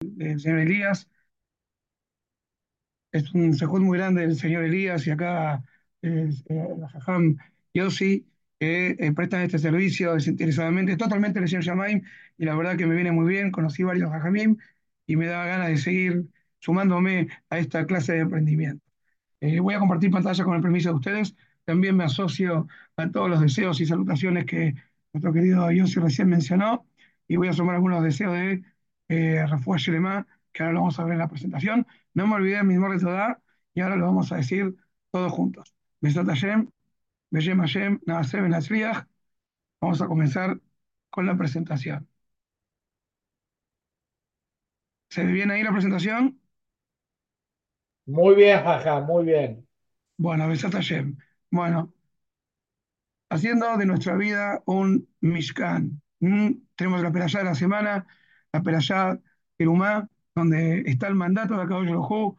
del señor Elías. Es un sejud muy grande del señor Elías y acá eh, eh, la Jajam Yossi que eh, prestan este servicio desinteresadamente, totalmente el señor Shamaim, y la verdad que me viene muy bien, conocí varios Jajamim y me da ganas de seguir sumándome a esta clase de emprendimiento. Eh, voy a compartir pantalla con el permiso de ustedes. También me asocio a todos los deseos y salutaciones que nuestro querido Yossi recién mencionó y voy a sumar algunos deseos de eh, Rafuah Shelema, que ahora lo vamos a ver en la presentación. No me olvidé de mi de Todá y ahora lo vamos a decir todos juntos. Besat Hashem, Beshem Hashem, Naaseh Ben Vamos a comenzar con la presentación. ¿Se ve bien ahí la presentación? Muy bien, jaja, muy bien. Bueno, Besat Hashem. Bueno, haciendo de nuestra vida un Mishkan. Mm, tenemos la perashá de la semana, la perashá Kerumá, donde está el mandato de Akadosh Baruj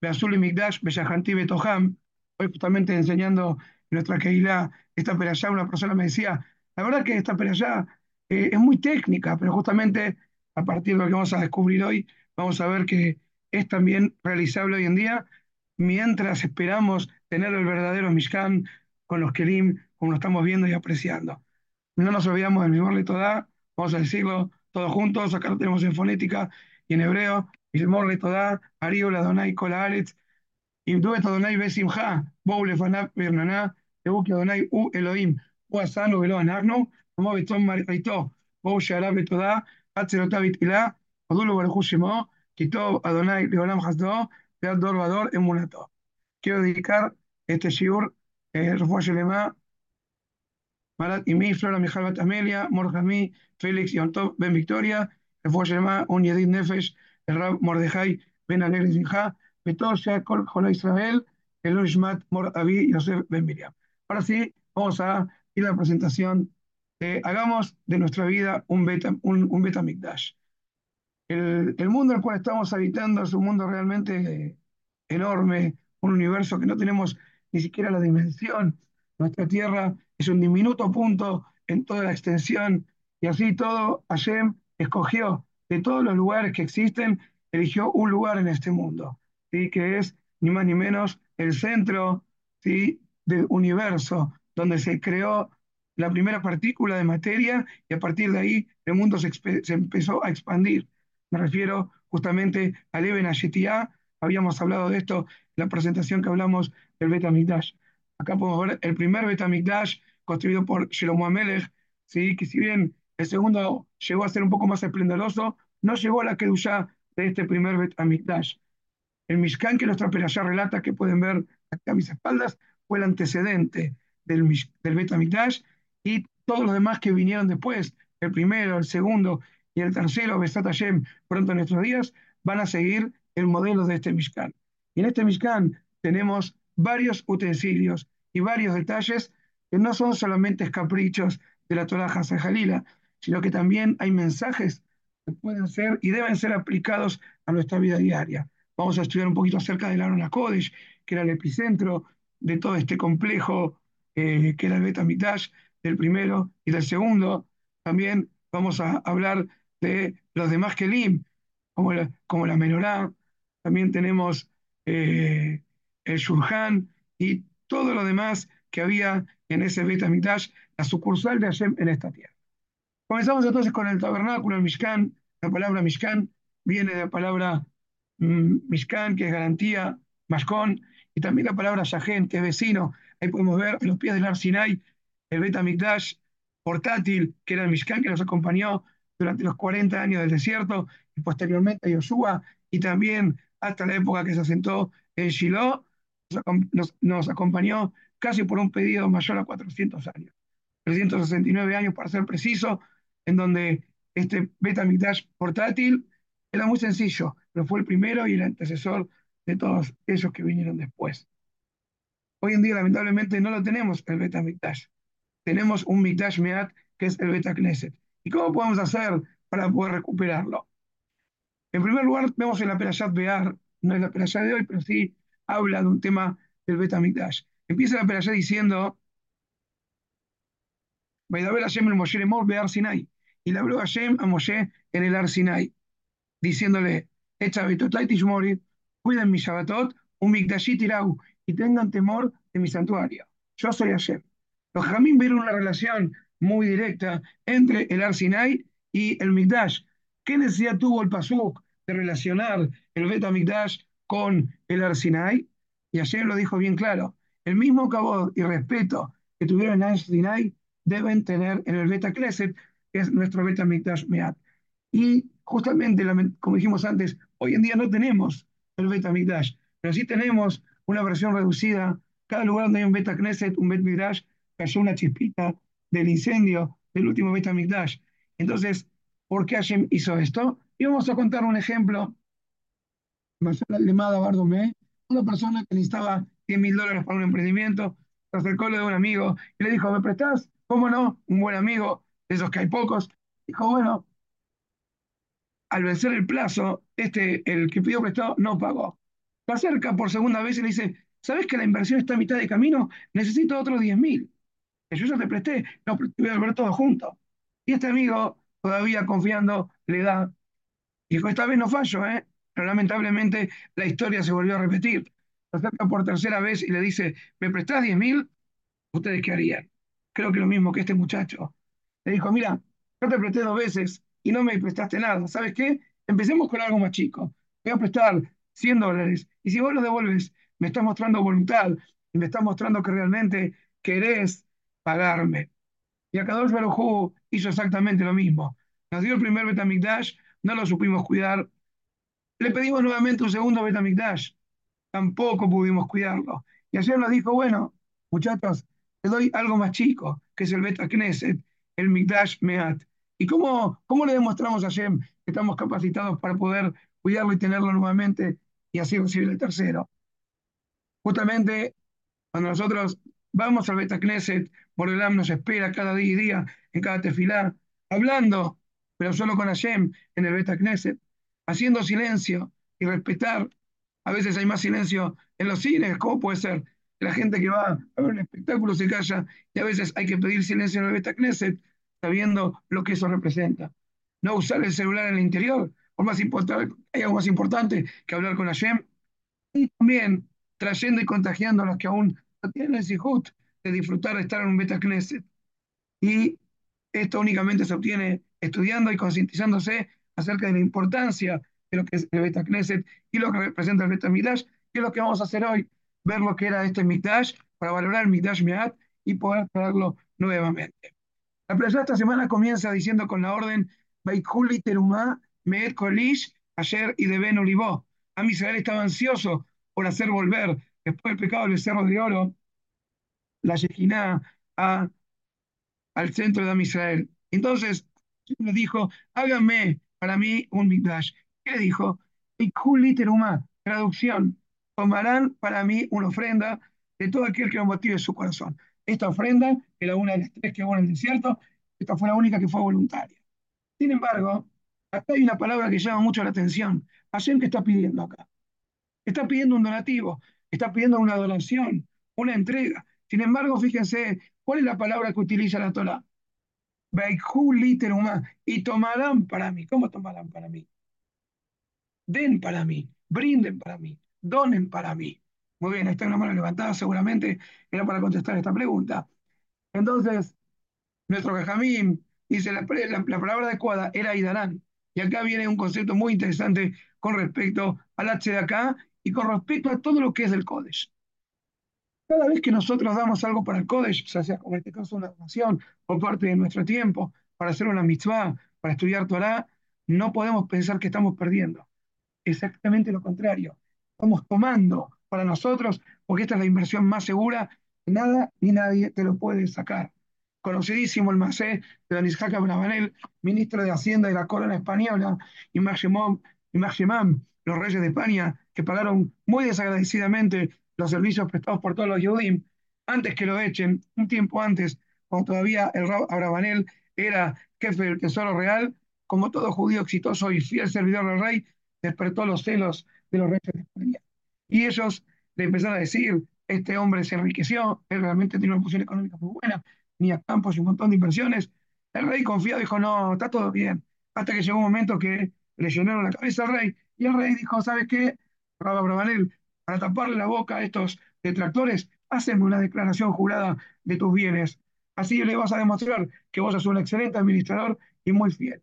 Beazul y Mikdash, Beyahanti Betoham. Hoy justamente enseñando en nuestra Keilah esta perashá, una persona me decía, la verdad que esta perashá eh, es muy técnica, pero justamente a partir de lo que vamos a descubrir hoy, vamos a ver que es también realizable hoy en día, mientras esperamos tener el verdadero Mishkan con los Kelim, como lo estamos viendo y apreciando. No nos olvidamos del mismo Todá, vamos a decirlo todos juntos, acá lo tenemos en fonética y en hebreo, mismo Todá, Ariol Adonai Kol Haaretz, Imduet Adonai Besimcha, Bou Lefanab Bernaná, Ebuki Adonai U Elohim, U Asano Velo Anagno, como Beton Marito, Bou Sharab Betodá, Atzerotabit Ilá, Odulo Baruch Shemo, Kitov Adonai Leolam Hasdo, Beat Dor Vador Emunato. Quiero dedicar este shiur, eh, Refuah Marat Imi, Flora Mijal Bat Amelia, Morjami, Félix Yontov Ben Victoria, Refuah Shelema, Un Yedid Nefesh, el Rab Mordejai Ben Alegre Zinja, Betor Sheakol Jola Israel, el Ushmat Mor Avi Yosef Ben Miriam. Ahora sí, vamos a ir a la presentación. Eh, hagamos de nuestra vida un beta, un, un beta Mikdash. El, el mundo el cual estamos habitando es un mundo realmente enorme, un universo que no tenemos ni siquiera la dimensión. Nuestra Tierra es un diminuto punto en toda la extensión y así todo Hashem escogió de todos los lugares que existen, eligió un lugar en este mundo, ¿sí? que es ni más ni menos el centro ¿sí? del universo, donde se creó la primera partícula de materia y a partir de ahí el mundo se, se empezó a expandir. Me refiero justamente al Eben Ashetiah, habíamos hablado de esto en la presentación que hablamos del Betamigdash. Acá podemos ver el primer Betamigdash construido por Shlomo Amelech, ¿sí? que si bien el segundo llegó a ser un poco más esplendoroso, no llegó a la Kedushá de este primer Betamigdash. El Mishkan que nuestra perashá relata, que pueden ver acá a mis espaldas, fue el antecedente del, del Betamigdash y todos los demás que vinieron después, el primero, el segundo y el tercero, Besat Hashem, pronto en nuestros días, van a seguir el modelo de este Mishkan. Y en este Mishkan tenemos varios utensilios y varios detalles que no son solamente caprichos de la Torah Jalila, sino que también hay mensajes que pueden ser y deben ser aplicados a nuestra vida diaria. Vamos a estudiar un poquito acerca del Aaron Kodesh, que era el epicentro de todo este complejo eh, que era el Beta del primero y del segundo. También vamos a hablar de los demás Kelim, como la, como menorá, también tenemos eh, el Shurhan y todo lo demás que había en ese Beit HaMikdash, la sucursal de Hashem en esta tierra. Comenzamos entonces con el tabernáculo, el Mishkan. La palabra Mishkan viene de la palabra mm, Mishkan, que es garantía, Mashkon, y también la palabra Shahen, que es vecino. Ahí podemos ver en los pies del Ar Sinai el Beit HaMikdash portátil, que era el Mishkan que nos acompañó durante los 40 años del desierto y posteriormente a Yoshua, y también hasta la época que se asentó en Shiloh, nos, nos, acompañó casi por un pedido mayor a 400 años, 369 años para ser preciso, en donde este Betamigdash portátil era muy sencillo, pero fue el primero y el antecesor de todos esos que vinieron después. Hoy en día, lamentablemente, no lo tenemos el Betamigdash. Tenemos un Mikdash Meat que es el Beta Knesset. ¿Y cómo podemos hacer para poder recuperarlo? En primer lugar, vemos en la Perashat Bear, no es la Perashat de hoy, pero sí habla de un tema del Beta Mikdash. Empieza la Perashat diciendo, Vaidaber Hashem el Moshe Lemor Bear Sinai. Y le habló Hashem a Moshe en el Ar Sinai. diciéndole, Echa Tishmori, cuiden mi Shabbatot, un Mikdashit Irau, y tengan temor de mi santuario. Yo soy Hashem. Los Jamín vieron una relación muy directa entre el Ar Sinai y el Mikdash. ¿Qué necesidad tuvo el Pasuk de relacionar el Bet Mikdash con el Ar Sinai? Y ayer lo dijo bien claro. El mismo cabot y respeto que tuvieron en Sinai deben tener en el Beta Knesset, que es nuestro Beta Mikdash Meat. Y justamente, como dijimos antes, hoy en día no tenemos el Beta Mikdash, pero sí tenemos una versión reducida. Cada lugar donde hay un Beta Knesset, un Bet Mikdash, cayó una chispita del incendio del último Beta Mikdash. Entonces, ¿por qué Hashem hizo esto? Y vamos a contar un ejemplo. Una persona que necesitaba 100 mil dólares para un emprendimiento, se acercó de un amigo y le dijo, ¿me prestás? ¿Cómo no? Un buen amigo, de esos que hay pocos. Dijo, bueno, al vencer el plazo, este, el que pidió prestado no pagó. Se acerca por segunda vez y le dice, ¿sabes que la inversión está a mitad de camino? Necesito otros 10 mil. Yo ya te presté, no, te voy a ver todo junto. Y este amigo, todavía confiando, le da. Dijo, esta vez no fallo, ¿eh? Pero lamentablemente la historia se volvió a repetir. Se acerca por tercera vez y le dice, ¿me prestás 10 mil? ¿Ustedes qué harían? Creo que lo mismo que este muchacho. Le dijo, mira, yo te presté dos veces y no me prestaste nada. ¿Sabes qué? Empecemos con algo más chico. Voy a prestar 100 dólares. Y si vos lo devuelves, me estás mostrando voluntad y me estás mostrando que realmente querés pagarme. Y Akadosh Baruj hizo exactamente lo mismo. Nos dio el primer Betamikdash, no lo supimos cuidar. Le pedimos nuevamente un segundo Betamikdash, tampoco pudimos cuidarlo. Y ayer nos dijo, bueno, muchachos, te doy algo más chico, que es el Beta Knesset, el Mikdash Meat. ¿Y cómo, cómo le demostramos a Hashem que estamos capacitados para poder cuidarlo y tenerlo nuevamente y así recibir el tercero? Justamente cuando nosotros vamos al Beta Knesset, Borelam nos espera cada día y día, en cada tefilá, hablando, pero solo con Hashem, en el Beta Knesset, haciendo silencio y respetar. A veces hay más silencio en los cines, ¿cómo puede ser? La gente que va a ver un espectáculo se calla y a veces hay que pedir silencio en el Beta Knesset sabiendo lo que eso representa. No usar el celular en el interior, por más importante, hay algo más importante que hablar con Hashem. Y también trayendo y contagiando a los que aún no tienen el sihut de disfrutar de estar en un Beta Knesset. Y esto únicamente se obtiene estudiando y concientizándose acerca de la importancia lo que es el Beta Knesset y lo que representa el Beta Midash, que es lo que vamos a hacer hoy, ver lo que era este Midash para valorar el Midash Meat y poder traerlo nuevamente. La playa esta semana comienza diciendo con la orden Baikhuli Terumá, Meet Kolish, ayer y Deben Olivó. A Israel estaba ansioso por hacer volver, después del pecado del becerro de oro, la Yejiná al centro de Israel. Entonces, le dijo, háganme para mí un Mikdash. ¿Qué dijo? Traducción, tomarán para mí una ofrenda de todo aquel que lo motive su corazón. Esta ofrenda era una de las tres que hubo en el desierto, esta fue la única que fue voluntaria. Sin embargo, acá hay una palabra que llama mucho la atención. Hashem, ¿qué está pidiendo acá? Está pidiendo un donativo, está pidiendo una donación, una entrega. Sin embargo, fíjense, ¿cuál es la palabra que utiliza la Torah? y tomarán para mí. ¿Cómo tomarán para mí? Den para mí, brinden para mí, donen para mí. Muy bien, está una mano levantada, seguramente era para contestar esta pregunta. Entonces, nuestro Benjamín dice, la, la, palabra adecuada era Idarán. Y acá viene un concepto muy interesante con respecto al H de acá y con respecto a todo lo que es el Kodesh. Cada vez que nosotros damos algo para el Kodesh, ya sea como en este caso una donación o parte de nuestro tiempo, para hacer una mitzvah, para estudiar Torah, no podemos pensar que estamos perdiendo. Exactamente lo contrario. Estamos tomando para nosotros, porque esta es la inversión más segura, nada ni nadie te lo puede sacar. Conocidísimo el Macé de Don Isaac Abravanel, ministro de Hacienda de la Corona Española, y Maximum, los reyes de España, que pagaron muy desagradecidamente los servicios prestados por todos los Yudim, antes que lo echen, un tiempo antes, cuando todavía el Abravanel era jefe del Tesoro Real, como todo judío exitoso y fiel servidor del rey, despertó los celos de los reyes de España. Y ellos le empezaron a decir, este hombre se enriqueció, él realmente tiene una posición económica muy buena, ni a campos y un montón de inversiones. El rey confiado dijo, no, está todo bien. Hasta que llegó un momento que le llenaron la cabeza al rey, y el rey dijo, ¿sabes qué? Rabba Brabanel, para taparle la boca a estos detractores, haceme una declaración jurada de tus bienes. Así le vas a demostrar que vos sos un excelente administrador y muy fiel.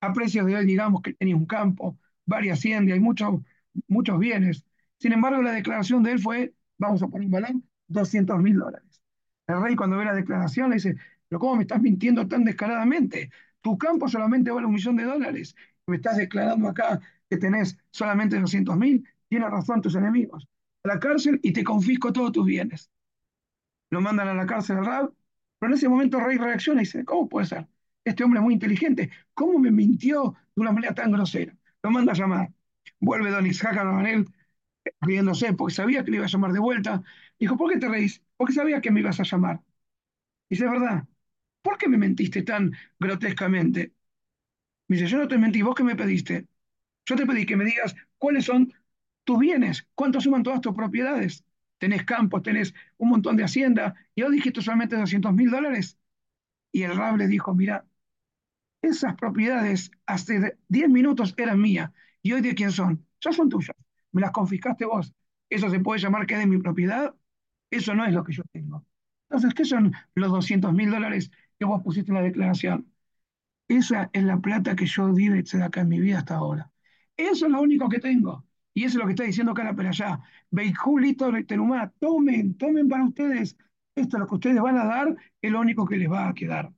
A precios de hoy, digamos que tenía un campo, varias haciendas y muchos, muchos bienes. Sin embargo, la declaración de él fue, vamos a poner un balón, 200 mil dólares. El rey cuando ve la declaración le dice, pero ¿cómo me estás mintiendo tan descaradamente? Tu campo solamente vale un millón de dólares. Me estás declarando acá que tenés solamente 200 mil. Tienes razón tus enemigos. A la cárcel y te confisco todos tus bienes. Lo mandan a la cárcel al Rab, pero en ese momento el rey reacciona y dice, ¿cómo puede ser? Este hombre es muy inteligente. ¿Cómo me mintió de una manera tan grosera? Lo manda a llamar. Vuelve don Isaac Rabanel riéndose porque sabía que le iba a llamar de vuelta. Dijo, ¿por qué te reís? Porque sabía que me ibas a llamar. Dice, verdad. ¿Por qué me mentiste tan grotescamente? Me dice, yo no te mentí, ¿vos qué me pediste? Yo te pedí que me digas cuáles son tus bienes, cuánto suman todas tus propiedades. Tenés campos, tenés un montón de hacienda, y dijiste solamente 200 mil dólares. Y el rab le dijo, mira, esas propiedades hace 10 minutos eran mías, y hoy de quién son? Ya son tuyas, me las confiscaste vos. ¿Eso se puede llamar que es de mi propiedad? Eso no es lo que yo tengo. Entonces, ¿qué son los 200 mil dólares que vos pusiste en la declaración? Esa es la plata que yo di de acá en mi vida hasta ahora. Eso es lo único que tengo. Y eso es lo que está diciendo acá la allá. Veijulito Terumá, tomen, tomen para ustedes. Esto es lo que ustedes van a dar, es lo único que les va a quedar.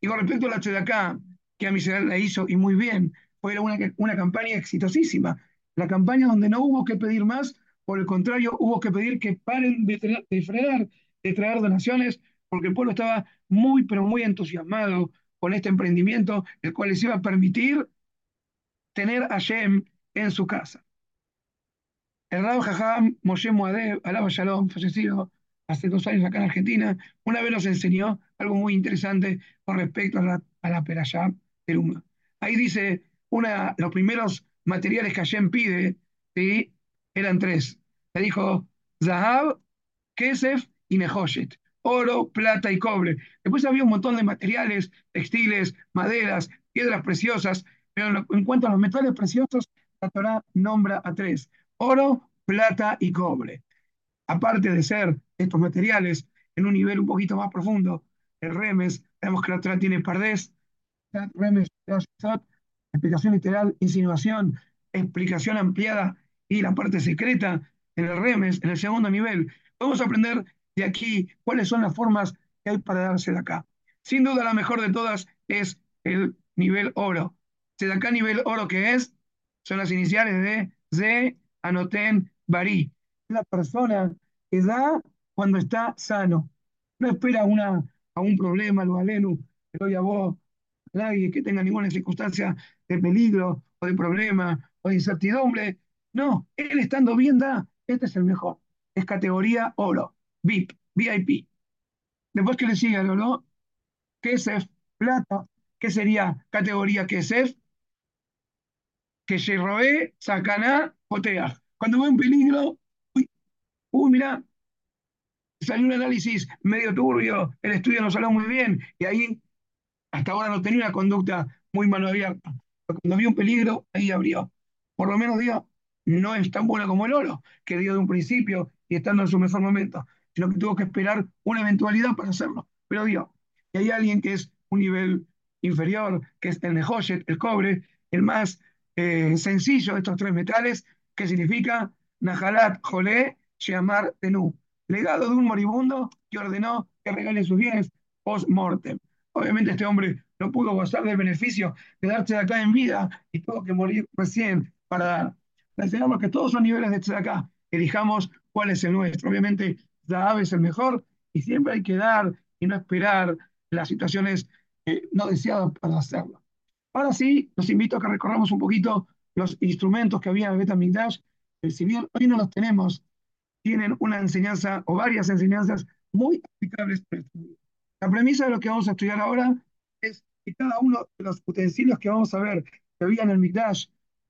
Y con respecto a la acá, que a se la hizo y muy bien, fue una, una campaña exitosísima. La campaña donde no hubo que pedir más, por el contrario, hubo que pedir que paren de, de frenar, de traer donaciones, porque el pueblo estaba muy, pero muy entusiasmado con este emprendimiento, el cual les iba a permitir tener a Shem en su casa. El Rab Jajam Moshe Moadev, alaba Shalom, fallecido hace dos años acá en Argentina, una vez nos enseñó algo muy interesante con respecto a la, a la. Ahí dice, una, los primeros materiales que Hashem pide, ¿sí? eran tres. Le dijo Zahab, Kesef y Nehoshet. Oro, plata y cobre. Después había un montón de materiales, textiles, maderas, piedras preciosas, pero en cuanto a los metales preciosos, la Torah nombra a tres, oro, plata y cobre. Aparte de ser estos materiales en un nivel un poquito más profundo, el remes, vemos que la Torah tiene pardés, remes, explicación literal, insinuación, explicación ampliada y la parte secreta en el remes, en el segundo nivel. Podemos aprender de aquí cuáles son las formas que hay para darse de acá. Sin duda la mejor de todas es el nivel oro. Se acá nivel oro que es son las iniciales de Z, Anoten, Bari. La persona que da cuando está sano. No espera una, a un problema, lo alenu, que doy a vos, a nadie que tenga ninguna circunstancia de peligro o de problema o de incertidumbre. No, él estando bien da, este es el mejor. Es categoría oro, VIP, VIP. Después que le sigue el oro, KSF, plata, ¿qué sería categoría KSF? que robe, sacaná, potea. Cuando ve un peligro, uy, uy, mira, salió un análisis medio turbio, el estudio no salió muy bien, y ahí hasta ahora no tenía una conducta muy mano abierta. Cuando vio un peligro, ahí abrió. Por lo menos dio, no es tan buena como el oro, que dio de un principio y estando en su mejor momento, sino que tuvo que esperar una eventualidad para hacerlo, pero dio. Y hay alguien que es un nivel inferior, que es el Nehoshet, el cobre, el más eh, sencillo estos tres metales, que significa Nahalat Jolé Sheamar Tenú, legado de un moribundo que ordenó que regale sus bienes post-mortem. Obviamente este hombre no pudo gozar del beneficio de de acá en vida y tuvo que morir recién para dar. Deseamos que todos son niveles de acá, elijamos cuál es el nuestro. Obviamente, Zahab es el mejor y siempre hay que dar y no esperar las situaciones eh, no deseadas para hacerlo. Ahora sí, los invito a que recorramos un poquito los instrumentos que había en Betamigdash. Si bien hoy no los tenemos, tienen una enseñanza o varias enseñanzas muy aplicables para estudiar. La premisa de lo que vamos a estudiar ahora es que cada uno de los utensilios que vamos a ver que había en el Mikdash,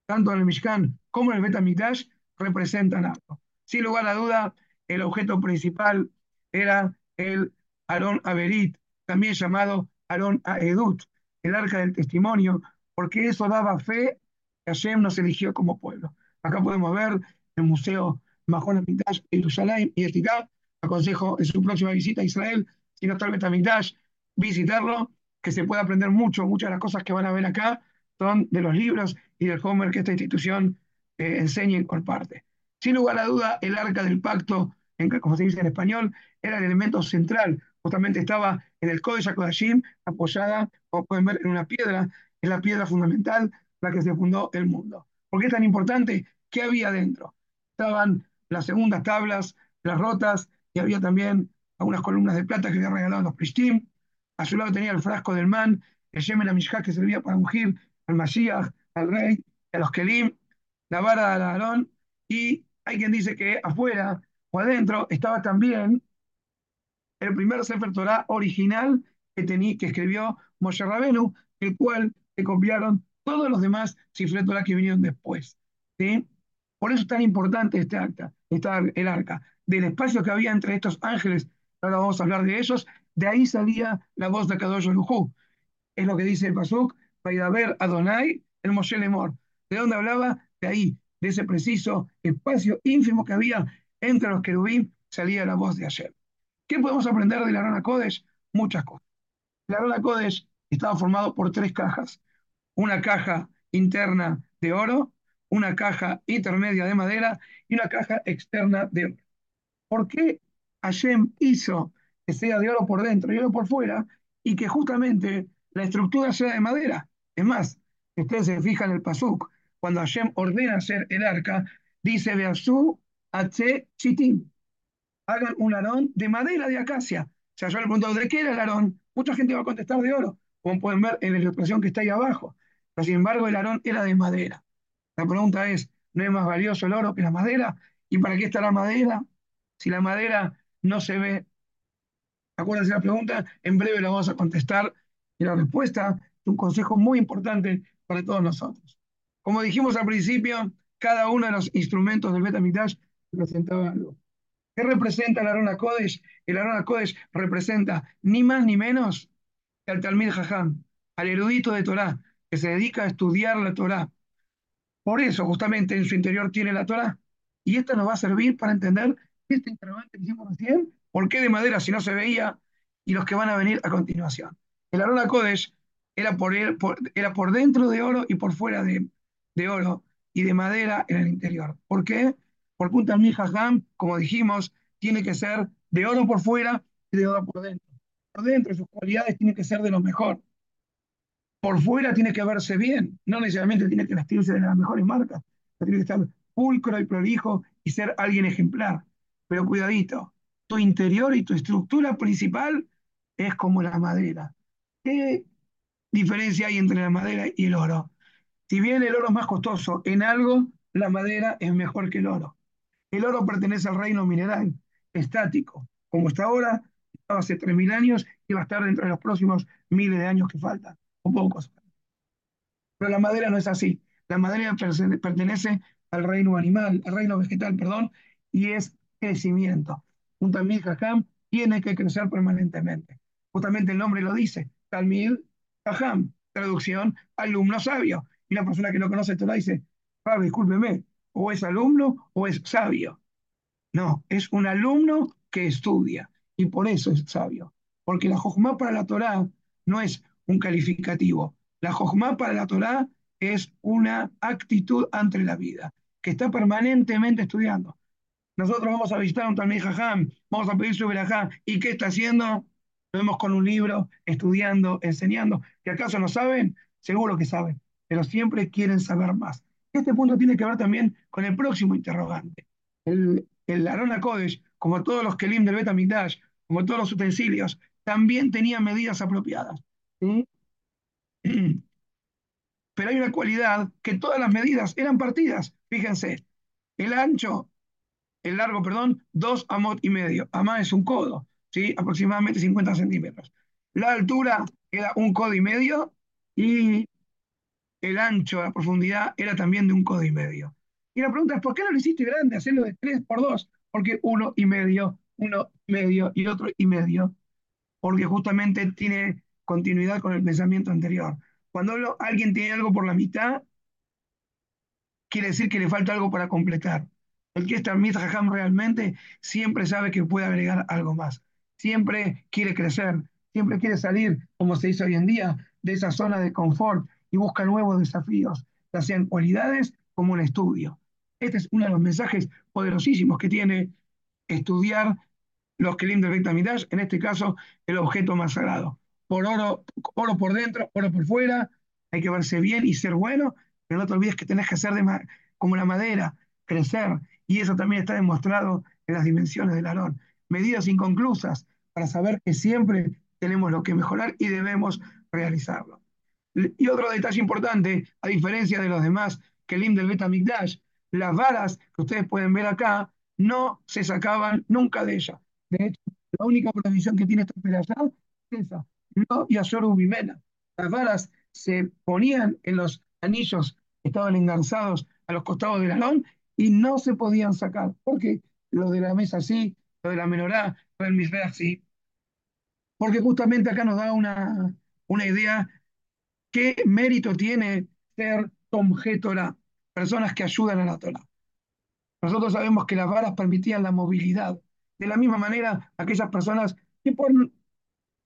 tanto en el Mishkan como en el Betamigdash, representan algo. Sin lugar a duda, el objeto principal era el Aarón Averit, también llamado Aarón Aedut, el arca del testimonio, porque eso daba fe que Hashem nos eligió como pueblo. Acá podemos ver el Museo Mahon Amidash de Jerusalén y Etiká. Aconsejo en su próxima visita a Israel, si no está el Betamigdash, visitarlo, que se puede aprender mucho, muchas de las cosas que van a ver acá son de los libros y del Homer que esta institución eh, enseña y comparte. Sin lugar a duda, el arca del pacto, en, como se dice en español, era el elemento central. Justamente estaba en el Kodesh HaKodashim, apoyada, como pueden ver, en una piedra, es la piedra fundamental, la que se fundó el mundo. ¿Por qué es tan importante? ¿Qué había dentro? Estaban las segundas tablas, las rotas, y había también algunas columnas de plata que habían regalado los Prishtim. A su lado tenía el frasco del man, el Yemen Amishka que servía para ungir al Mashiach, al rey, a los Kelim, la vara de Aarón, y hay quien dice que afuera o adentro estaba también el primer Sefer Torah original que, tenía, que escribió Moshe Rabenu, el cual se copiaron todos los demás Sefer Torah que vinieron después. ¿sí? Por eso es tan importante este acta, esta, el arca. Del espacio que había entre estos ángeles, ahora vamos a hablar de ellos, de ahí salía la voz de Kadosh Baruj Es lo que dice el Pasuk, ver Adonai, el Moshe Lemor. ¿De dónde hablaba? De ahí, de ese preciso espacio ínfimo que había entre los querubín, salía la voz de ayer. ¿Qué podemos aprender de la Arona Kodesh? Muchas cosas. La Arona Kodesh estaba formado por tres cajas. Una caja interna de oro, una caja intermedia de madera y una caja externa de oro. ¿Por qué Hashem hizo que sea de oro por dentro y oro por fuera y que justamente la estructura sea de madera? Es más, si ustedes se fijan en el Pasuk, cuando Hashem ordena hacer el arca, dice Beasú H. Chitim. Hagan un arón de madera de acacia. O sea, yo le pregunto, ¿de qué era el arón? Mucha gente va a contestar de oro, como pueden ver en la ilustración que está ahí abajo. Sin embargo, el arón era de madera. La pregunta es, ¿no es más valioso el oro que la madera? ¿Y para qué está la madera? Si la madera no se ve. Acuérdense la pregunta, en breve la vamos a contestar. Y la respuesta es un consejo muy importante para todos nosotros. Como dijimos al principio, cada uno de los instrumentos del Betamigdash representaba algo. ¿Qué representa el Arona Kodesh? El Arona Kodesh representa ni más ni menos que al Talmid Jajam, al erudito de Torah, que se dedica a estudiar la Torah. Por eso, justamente, en su interior tiene la Torah. Y esto nos va a servir para entender este interrogante que hicimos recién, ¿por qué de madera si no se veía? Y los que van a venir a continuación. El Arona Kodesh era por, era por dentro de oro y por fuera de, de oro y de madera en el interior. ¿Por qué? Porque un Talmid Jajam, como dijimos, tiene que ser de oro por fuera y de oro por dentro. Por dentro sus cualidades tienen que ser de lo mejor. Por fuera tiene que verse bien, no necesariamente tiene que vestirse de las mejores marcas, tiene que estar pulcro y prolijo y ser alguien ejemplar. Pero cuidadito, tu interior y tu estructura principal es como la madera. ¿Qué diferencia hay entre la madera y el oro? Si bien el oro es más costoso en algo, la madera es mejor que el oro. El oro pertenece al reino mineral, estático, como está ahora, estaba hace 3.000 años y va a estar dentro de los próximos miles de años que faltan, o pocos. Pero la madera no es así. La madera pertenece al reino animal, al reino vegetal, perdón, y es crecimiento. Un Talmid Jajam tiene que crecer permanentemente. Justamente el nombre lo dice, Talmid Jajam, traducción, alumno sabio. Y la persona que no conoce Torah dice, Padre, discúlpeme, o es alumno o es sabio. No, es un alumno que estudia y por eso es sabio. Porque la Jojma para la Torah no es un calificativo. La Jojma para la Torah es una actitud ante la vida, que está permanentemente estudiando. Nosotros vamos a visitar un Talmud Jajam, vamos a pedir su verajá, ¿y qué está haciendo? Lo vemos con un libro, estudiando, enseñando. ¿Que acaso no saben? Seguro que saben, pero siempre quieren saber más. Este punto tiene que ver también con el próximo interrogante. El, el Arona Kodesh, como todos los Kelim del Betamigdash, como todos los utensilios, también tenía medidas apropiadas. Pero hay una cualidad que todas las medidas eran partidas. Fíjense, el ancho, el largo, perdón, dos amot y medio. Amá es un codo, ¿sí? aproximadamente 50 centímetros. La altura era un codo y medio y el ancho, la profundidad era también de un codo y medio. Y la pregunta es, ¿por qué no lo hiciste grande? Hacerlo de 3 por 2, porque uno y medio, uno y medio y otro y medio, porque justamente tiene continuidad con el pensamiento anterior. Cuando alguien tiene algo por la mitad, quiere decir que le falta algo para completar. El que es Talmid Jajam realmente siempre sabe que puede agregar algo más. Siempre quiere crecer, siempre quiere salir, como se dice hoy en día, de esa zona de confort y busca nuevos desafíos, ya sean cualidades como un estudio. Este es uno de los mensajes poderosísimos que tiene estudiar los Kelim del Beit HaMikdash, en este caso el objeto más sagrado. Por oro, oro por dentro, oro por fuera, hay que verse bien y ser bueno, pero no te olvides que tenés que hacer de como la madera, crecer, y eso también está demostrado en las dimensiones del Aarón. Medidas inconclusas para saber que siempre tenemos lo que mejorar y debemos realizarlo. Y otro detalle importante, a diferencia de los demás Kelim del Bet HaMikdash, las varas que ustedes pueden ver acá no se sacaban nunca de ella. De hecho, la única provisión que tiene esta operación es esa, no Yasoru Bimena. Las varas se ponían en los anillos estaban engarzados a los costados del alón y no se podían sacar, porque lo de la mesa sí, lo de la menorá, lo del misbeach sí, porque justamente acá nos da una, una idea ¿Qué mérito tiene ser Tomje Torah? Personas que ayudan a la Torah. Nosotros sabemos que las varas permitían la movilidad. De la misma manera, aquellas personas que por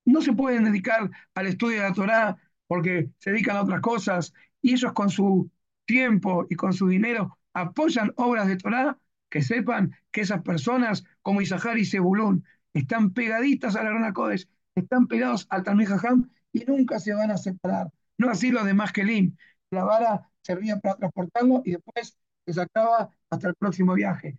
no se pueden dedicar al estudio de la Torá porque se dedican a otras cosas y ellos con su tiempo y con su dinero apoyan obras de Torá, que sepan que esas personas como Isahar y Zebulún están pegaditas a la Rana Kodesh, están pegados al Talmud Jajam y nunca se van a separar. No así los demás Kelim. La vara servía para transportarlo y después se sacaba hasta el próximo viaje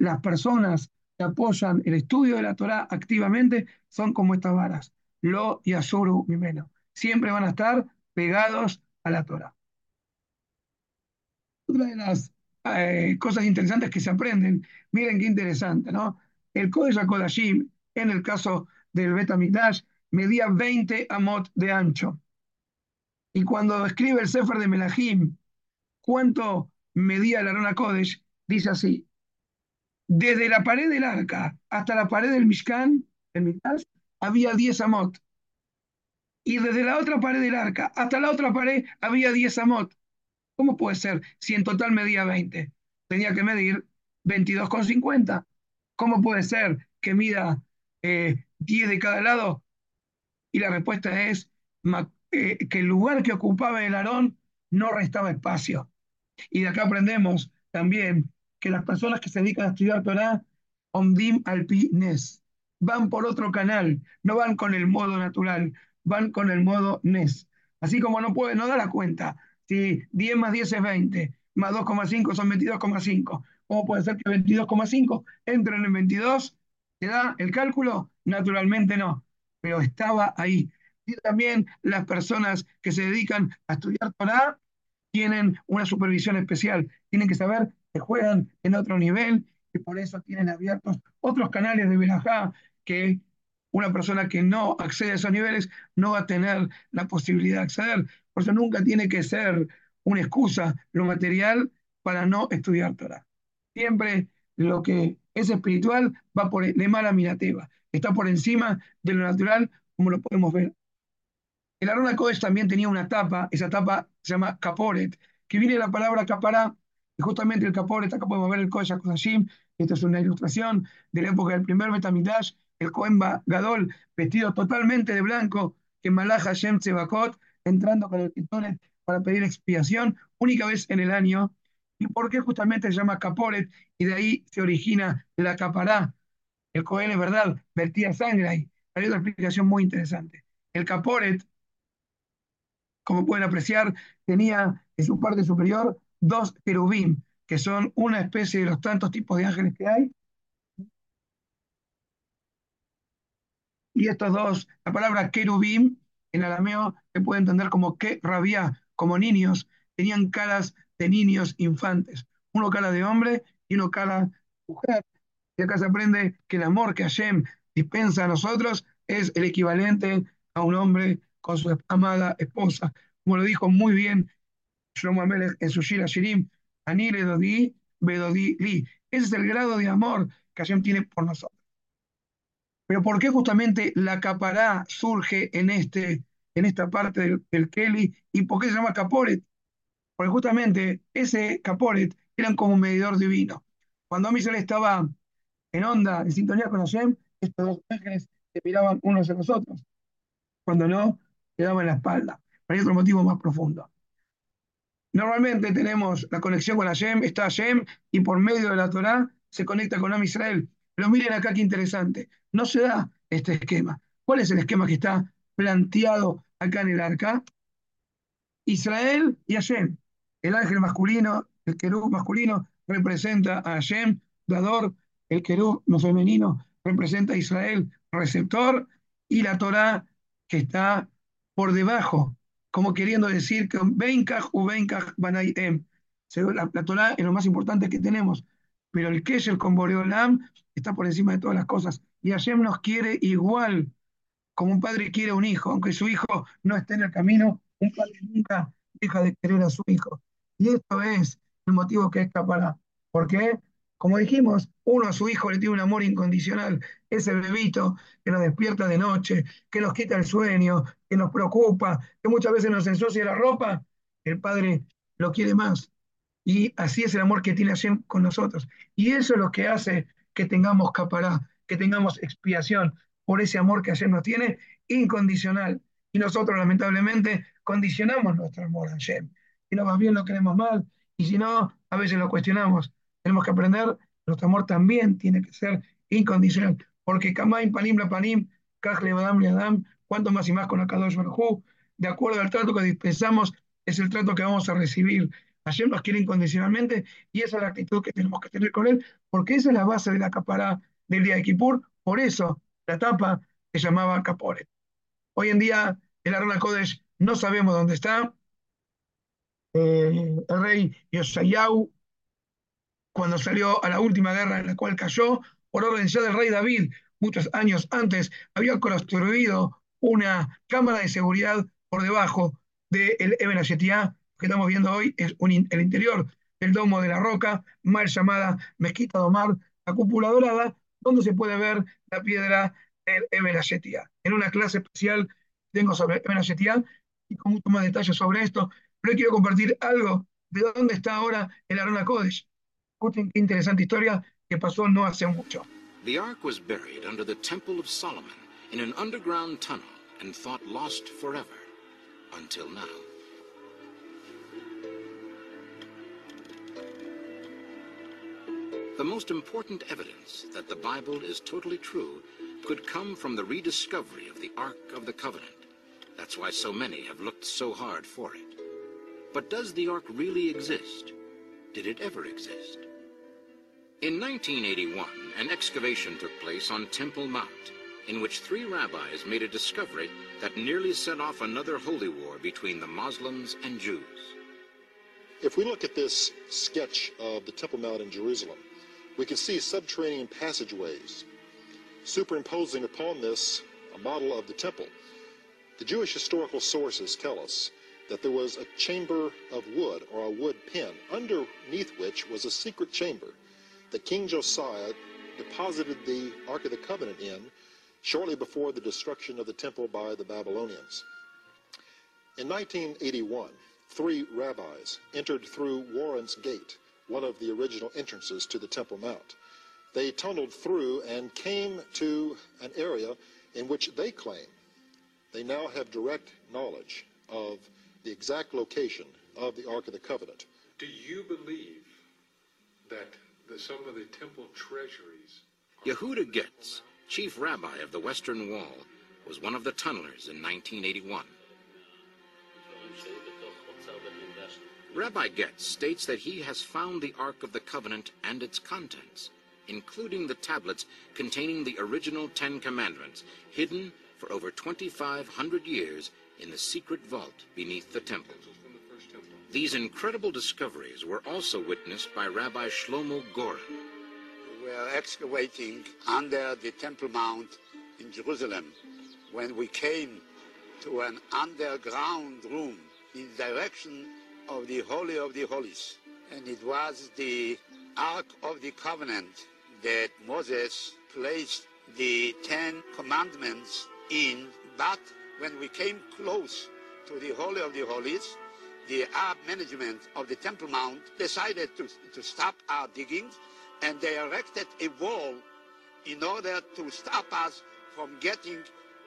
las personas apoyan el estudio de la Torá activamente son como estas varas, lo y azuru mimeno. Siempre van a estar pegados a la Torá. Otra de las eh, cosas interesantes que se aprenden, miren qué interesante, ¿no? El Kodesh HaKodashim, en el caso del Bet HaMikdash, medía 20 amot de ancho. Y cuando escribe el Sefer de Melahim, ¿cuánto medía la Arona Kodesh? Dice así, desde la pared del arca hasta la pared del Mishkan, el había 10 amot. Y desde la otra pared del arca hasta la otra pared había 10 amot. ¿Cómo puede ser si en total medía 20? Tenía que medir 22,50. ¿Cómo puede ser que mida eh, 10 de cada lado? Y la respuesta es eh, que el lugar que ocupaba el Aarón no restaba espacio. Y de acá aprendemos también que las personas que se dedican a estudiar Torah, Omdim Alpi Nes, van por otro canal, no van con el modo natural, van con el modo Nes. Así como no puede, no da la cuenta. Si 10 más 10 es 20, más 2,5 son 22,5. ¿Cómo puede ser que 22,5 entre en el 22? ¿Te da el cálculo? Naturalmente no, pero estaba ahí. Y también las personas que se dedican a estudiar Torah tienen una supervisión especial, tienen que saber que juegan en otro nivel y por eso tienen abiertos otros canales de Belajá que una persona que no accede a esos niveles no va a tener la posibilidad de acceder. Por eso nunca tiene que ser una excusa lo material para no estudiar Torah. Siempre lo que es espiritual va por de mala mirativa, está por encima de lo natural, como lo podemos ver el Arona Kodesh también tenía una tapa, esa tapa se llama Kaporet, que viene de la palabra capará, justamente el Kaporet, acá podemos ver el Kodesh HaKodashim, esto es una ilustración de la época del primer Betamigdash, el Cohen Gadol, vestido totalmente de blanco, que Malach Hashem Tzebakot, entrando con el Kitonet para pedir expiación, única vez en el año. ¿Y por qué justamente se llama Kaporet? Y de ahí se origina la capará. El Cohen, es verdad, vertía sangre ahí. Hay otra explicación muy interesante. El Kaporet como pueden apreciar, tenía en su parte superior dos querubín, que son una especie de los tantos tipos de ángeles que hay. Y estos dos, la palabra querubín en arameo se puede entender como que rabia, como niños, tenían caras de niños infantes, uno cara de hombre y uno cara de mujer. Y acá se aprende que el amor que Hashem dispensa a nosotros es el equivalente a un hombre con su amada esposa. Como lo dijo muy bien Shlomo Amelech en su Shira Shirim, Ani bedodi li. Ese es el grado de amor que Hashem tiene por nosotros. Pero ¿por qué justamente la capará surge en este, en esta parte del, del Kelly. ¿Y por qué se llama Caporet? Porque justamente ese Caporet eran como un medidor divino. Cuando Amisel estaba en onda, en sintonía con Hashem, estos dos ángeles se miraban unos a los otros. Cuando no, quedaban en la espalda. Pero hay otro motivo más profundo. Normalmente tenemos la conexión con Hashem, está Hashem, y por medio de la Torá se conecta con Am Israel. Pero miren acá qué interesante. No se da este esquema. ¿Cuál es el esquema que está planteado acá en el arca? Israel y Hashem. El ángel masculino, el querub masculino, representa a Hashem, dador, el querub no femenino, representa a Israel, receptor, y la Torá que está por debajo, como queriendo decir que Benkaj u Benkaj Banayem. La, la Torá es lo más importante que tenemos, pero el Kesher con Boreolam está por encima de todas las cosas. Y Hashem nos quiere igual, como un padre quiere a un hijo, aunque su hijo no esté en el camino, un padre nunca deja de querer a su hijo. Y esto es el motivo que escapará. ¿Por qué? Como dijimos, uno a su hijo le tiene un amor incondicional, ese bebito que nos despierta de noche, que nos quita el sueño, que nos preocupa, que muchas veces nos ensucia la ropa, el padre lo quiere más. Y así es el amor que tiene Hashem con nosotros. Y eso es lo que hace que tengamos capará, que tengamos expiación por ese amor que Hashem nos tiene, incondicional. Y nosotros, lamentablemente, condicionamos nuestro amor a Hashem. Si no va bien, lo queremos mal. Y si no, a veces lo cuestionamos. Tenemos que aprender, nuestro amor también tiene que ser incondicional. Porque Kamaim, Panim, La Panim, Kajle, Badam, Adam, cuanto más y más con Akadosh Baruj de acuerdo al trato que dispensamos, es el trato que vamos a recibir. Hashem nos quiere incondicionalmente y esa es la actitud que tenemos que tener con él, porque esa es la base de la capará del día de Kippur. Por eso la tapa se llamaba Capore. Hoy en día el Arona Kodesh no sabemos dónde está, eh, el rey Yosayahu, cuando salió a la última guerra en la cual cayó, por orden ya del rey David, muchos años antes, había construido una cámara de seguridad por debajo del de Eben que estamos viendo hoy, es el interior del domo de la roca, mal llamada Mezquita Domar, la cúpula dorada, donde se puede ver la piedra del Eben En una clase especial tengo sobre Eben y con mucho más detalles sobre esto, pero quiero compartir algo de dónde está ahora el Arona Kodesh. Qué interesante historia que pasó no hace mucho. The ark was buried under the Temple of Solomon in an underground tunnel and thought lost forever until now. The most important evidence that the Bible is totally true could come from the rediscovery of the Ark of the Covenant. That's why so many have looked so hard for it. But does the Ark really exist? Did it ever exist? In 1981, an excavation took place on Temple Mount, in which three rabbis made a discovery that nearly set off another holy war between the Muslims and Jews. If we look at this sketch of the Temple Mount in Jerusalem, we can see subterranean passageways. Superimposing upon this a model of the temple. The Jewish historical sources tell us that there was a chamber of wood or a wood pen underneath which was a secret chamber that King Josiah deposited the Ark of the Covenant in shortly before the destruction of the temple by the Babylonians. In 1981, three rabbis entered through Warren's Gate, one of the original entrances to the Temple Mount. They tunneled through and came to an area in which they claim they now have direct knowledge of the exact location of the Ark of the Covenant. Do you believe that the, some of the temple treasuries... Yehuda Getz, chief rabbi of the Western Wall, was one of the tunnelers in 1981. Rabbi Getz states that he has found the Ark of the Covenant and its contents, including the tablets containing the original Ten Commandments, hidden for over 2,500 years in the secret vault beneath the temple. These incredible discoveries were also witnessed by Rabbi Shlomo Goren. We were excavating under the Temple Mount in Jerusalem when we came to an underground room in the direction of the Holy of the Holies. And it was the Ark of the Covenant that Moses placed the Ten Commandments in, but when we came close to the Holy of the Holies, the Arab management of the Temple Mount decided to, to stop our diggings and they erected a wall in order to stop us from getting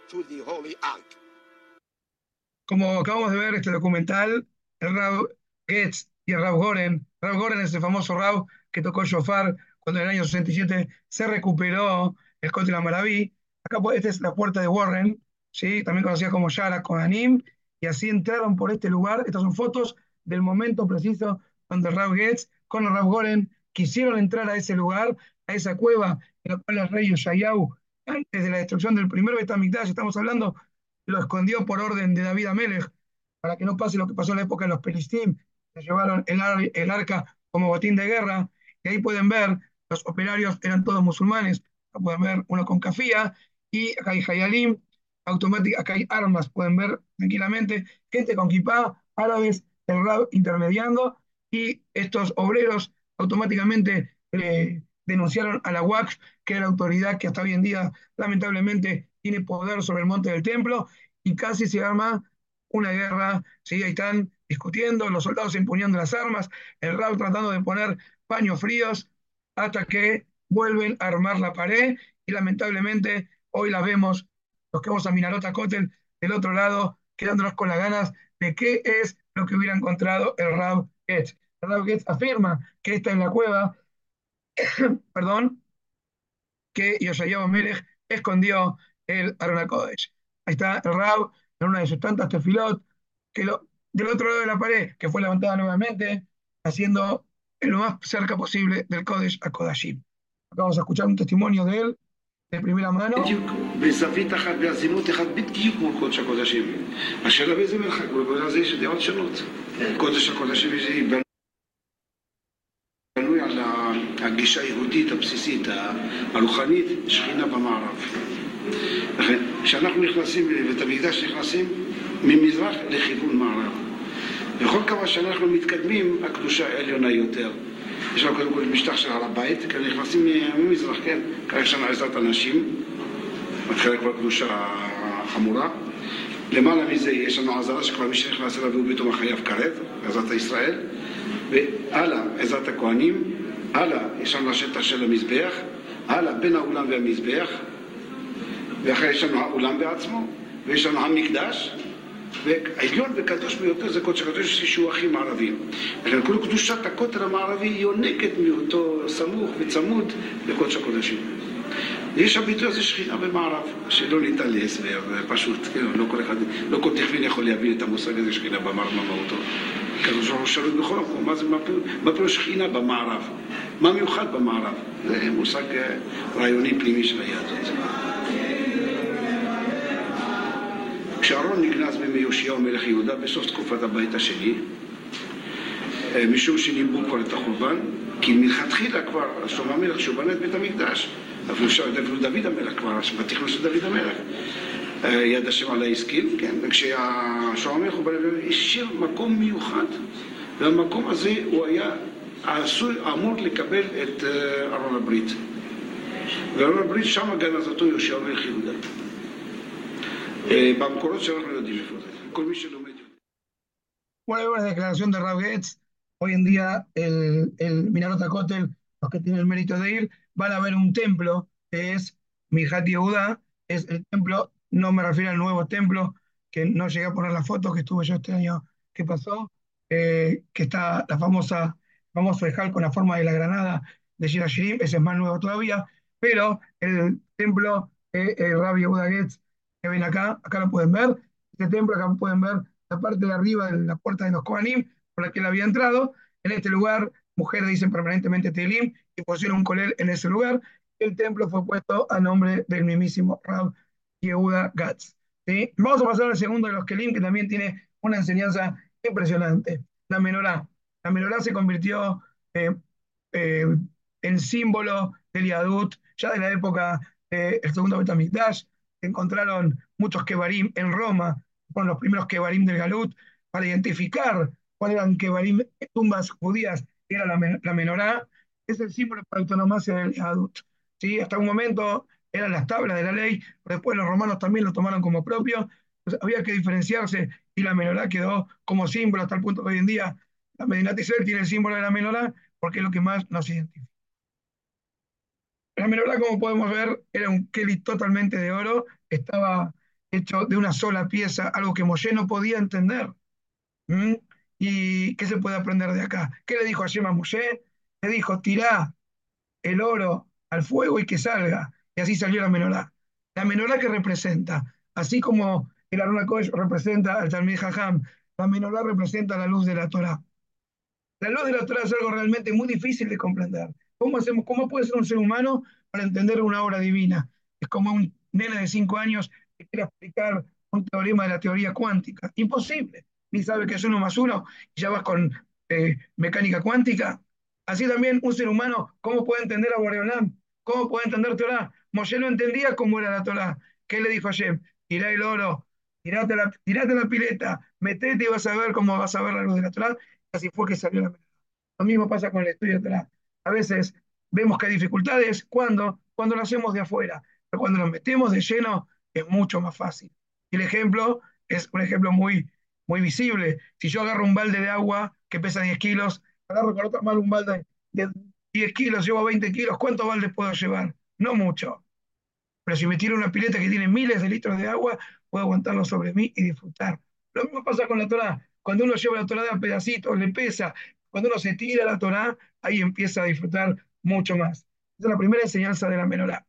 to the Holy Ark. Como acabamos de ver este documental, el Rab Getz y el Rab Goren, Rab Goren es el famoso Rab que tocó shofar cuando en el año 67 se recuperó el Kotel Maraví. Acá pues, esta es la puerta de Warren, ¿sí? también conocida como Yara Kohanim, y así entraron por este lugar. Estas son fotos del momento preciso donde Rab Getz con Rab Goren quisieron entrar a ese lugar, a esa cueva en la cual el rey Yoshayahu, antes de la destrucción del primer Betamigdash, estamos hablando, lo escondió por orden de David Amelech, para que no pase lo que pasó en la época de los Pelistim, que llevaron el, ar- el arca como botín de guerra, y ahí pueden ver, los operarios eran todos musulmanes, pueden ver uno con kafía, y hayalim, automática, acá hay armas, pueden ver tranquilamente, gente con kipá, árabes, el rab intermediando, y estos obreros automáticamente eh, denunciaron a la WACF, que es la autoridad que hasta hoy en día lamentablemente tiene poder sobre el monte del templo, y casi se arma una guerra, ¿sí? Ahí están discutiendo, los soldados empuñando las armas, el RAB tratando de poner paños fríos, hasta que vuelven a armar la pared, y lamentablemente hoy la vemos, los que vamos a Minarota Kotel, del otro lado, quedándonos con las ganas de qué es lo que hubiera encontrado el Rab Getz. El Rab Getz afirma que esta es la cueva, perdón, que Yoshayahu Melech escondió el Arona Kodesh. Ahí está el Rab en una de sus tantas tefilot, que del otro lado de la pared, que fue levantada nuevamente, haciendo lo más cerca posible del Kodesh a Kodashim. Acá vamos a escuchar un testimonio de él, de primera mano. בדיוק, בזווית אחת, בעצימות אחת, בדיוק כמו קודש הקודשים. השאלה באיזה מרחק, ובגלל זה יש דעות שונות. קודש הקודשים יש- בנוי על הגישה היהודית הבסיסית, הרוחנית, שכינה במערב. לכן, כשאנחנו נכנסים לבית המקדש, נכנסים ממזרח לכיוון מערב. בכל כמה שאנחנו מתקדמים, הקדושה העליונה יותר. יש לנו קודם כל משטח של הר הבית, כאן נכנסים ממזרח, כן, כאן יש לנו עזרת הנשים, מתחילה כבר קדושה חמורה. למעלה מזה יש לנו עזרה שכבר מי שנכנס אליו הוא פתאום החייב קרב, עזרת ישראל. והלאה, עזרת הכהנים, הלאה, יש לנו השטח של המזבח, הלאה, בין האולם והמזבח, ואחרי יש לנו האולם בעצמו, ויש לנו המקדש, והעליון וקדוש ביותר זה קודש הקודש שהוא הכי מערבי. לכן כל קדושת הכותל המערבי יונקת מאותו סמוך וצמוד לקודש הקודשים. יש הביטוי הזה שכינה במערב, שלא ניתן להסבר, פשוט, כן, לא כל אחד, לא כל תכווין יכול להבין את המושג הזה שכינה במערב, מה מהותו. כזו שהוא שלט בכל מקום, מה זה, מה שכינה במערב? מה מיוחד במערב? זה מושג אה, רעיוני פנימי של היהדות. כשאהרון נגנז בימי יאשיהו מלך יהודה בסוף תקופת הבית השני, אה, משום שניבאו כבר את החורבן, כי מלכתחילה כבר שלמה המלך, כשהוא בנה את בית המקדש, אפילו דוד המלך כבר, בתכנון של דוד המלך, אה, יד השם עלי הסכים, כן, המלך הוא בנה, השאיר מקום מיוחד, והמקום הזה הוא היה עשוי, אמור לקבל את אה, ארון הברית. וארון הברית שם גנזתו יהושע מלך יהודה. Bueno, hay una declaración de Rav Getz. Hoy en día, el, el Minarota Kotel, los que tienen el mérito de ir, van a ver un templo que es Mijat Yehuda, es el templo, no me refiero al nuevo templo, que no llegué a poner la foto que estuve yo este año que pasó, eh, que está la famosa, famoso ejal con la forma de la granada de Shira Shirim, ese es más nuevo todavía, pero el templo eh, eh, Yehuda Getz, que ven acá, acá lo pueden ver, este templo acá pueden ver la parte de arriba de la puerta de los Kohanim, por la que él había entrado. En este lugar, mujeres dicen permanentemente Telim y pusieron un colel en ese lugar. El templo fue puesto a nombre del mismísimo Rab Yehuda Gatz. ¿sí? Vamos a pasar al segundo de los Kelim, que también tiene una enseñanza impresionante. La menorá. La menorá se convirtió eh, eh, en símbolo del Yadut, ya de la época del segundo Betamikdash. Encontraron muchos Kebarim en Roma, fueron los primeros Kebarim del Galut, para identificar cuáles eran Kebarim, tumbas judías, era la, men- la menorá, es el símbolo para autonomacia del Yadut. ¿sí? Hasta un momento eran las tablas de la ley, después los romanos también lo tomaron como propio, había que diferenciarse y la menorá quedó como símbolo hasta el punto que hoy en día la Medinat Israel tiene el símbolo de la menorá porque es lo que más nos identifica. La menorá, como podemos ver, era un keli totalmente de oro, estaba hecho de una sola pieza, algo que Moshe no podía entender. ¿Y qué se puede aprender de acá? ¿Qué le dijo a Shema Moshe? Le dijo, tirá el oro al fuego y que salga. Y así salió la menorá. La menorá que representa, así como el Arona Kodesh representa al Talmud Jajam, la menorá representa la luz de la Torah. La luz de la Torah es algo realmente muy difícil de comprender. ¿Cómo, hacemos, ¿Cómo puede ser un ser humano para entender una obra divina? Es como un nene de cinco años que quiere explicar un teorema de la teoría cuántica. Imposible. Ni sabe que es uno más uno y ya vas con eh, mecánica cuántica. Así también un ser humano, ¿cómo puede entender a Boreolam? ¿Cómo puede entender Torah? Moshe no entendía cómo era la Torah. ¿Qué le dijo a Hashem? Tirá el oro, tirate la, tirate la pileta, metete y vas a ver cómo vas a ver la luz de la Torah. Así fue que salió la. Lo mismo pasa con el estudio de Torah. A veces vemos que hay dificultades cuando, cuando lo hacemos de afuera, pero cuando nos metemos de lleno es mucho más fácil. El ejemplo es un ejemplo muy, muy visible. Si yo agarro un balde de agua que pesa 10 kilos, agarro con otra mano un balde de 10 kilos, llevo 20 kilos, ¿cuántos baldes puedo llevar? No mucho. Pero si me tiro una pileta que tiene miles de litros de agua, puedo aguantarlo sobre mí y disfrutar. Lo mismo pasa con la Torah. Cuando uno lleva la Torah de a pedacitos, le pesa. Cuando uno se tira la Torah, ahí empieza a disfrutar mucho más. Esa es la primera enseñanza de la menorá.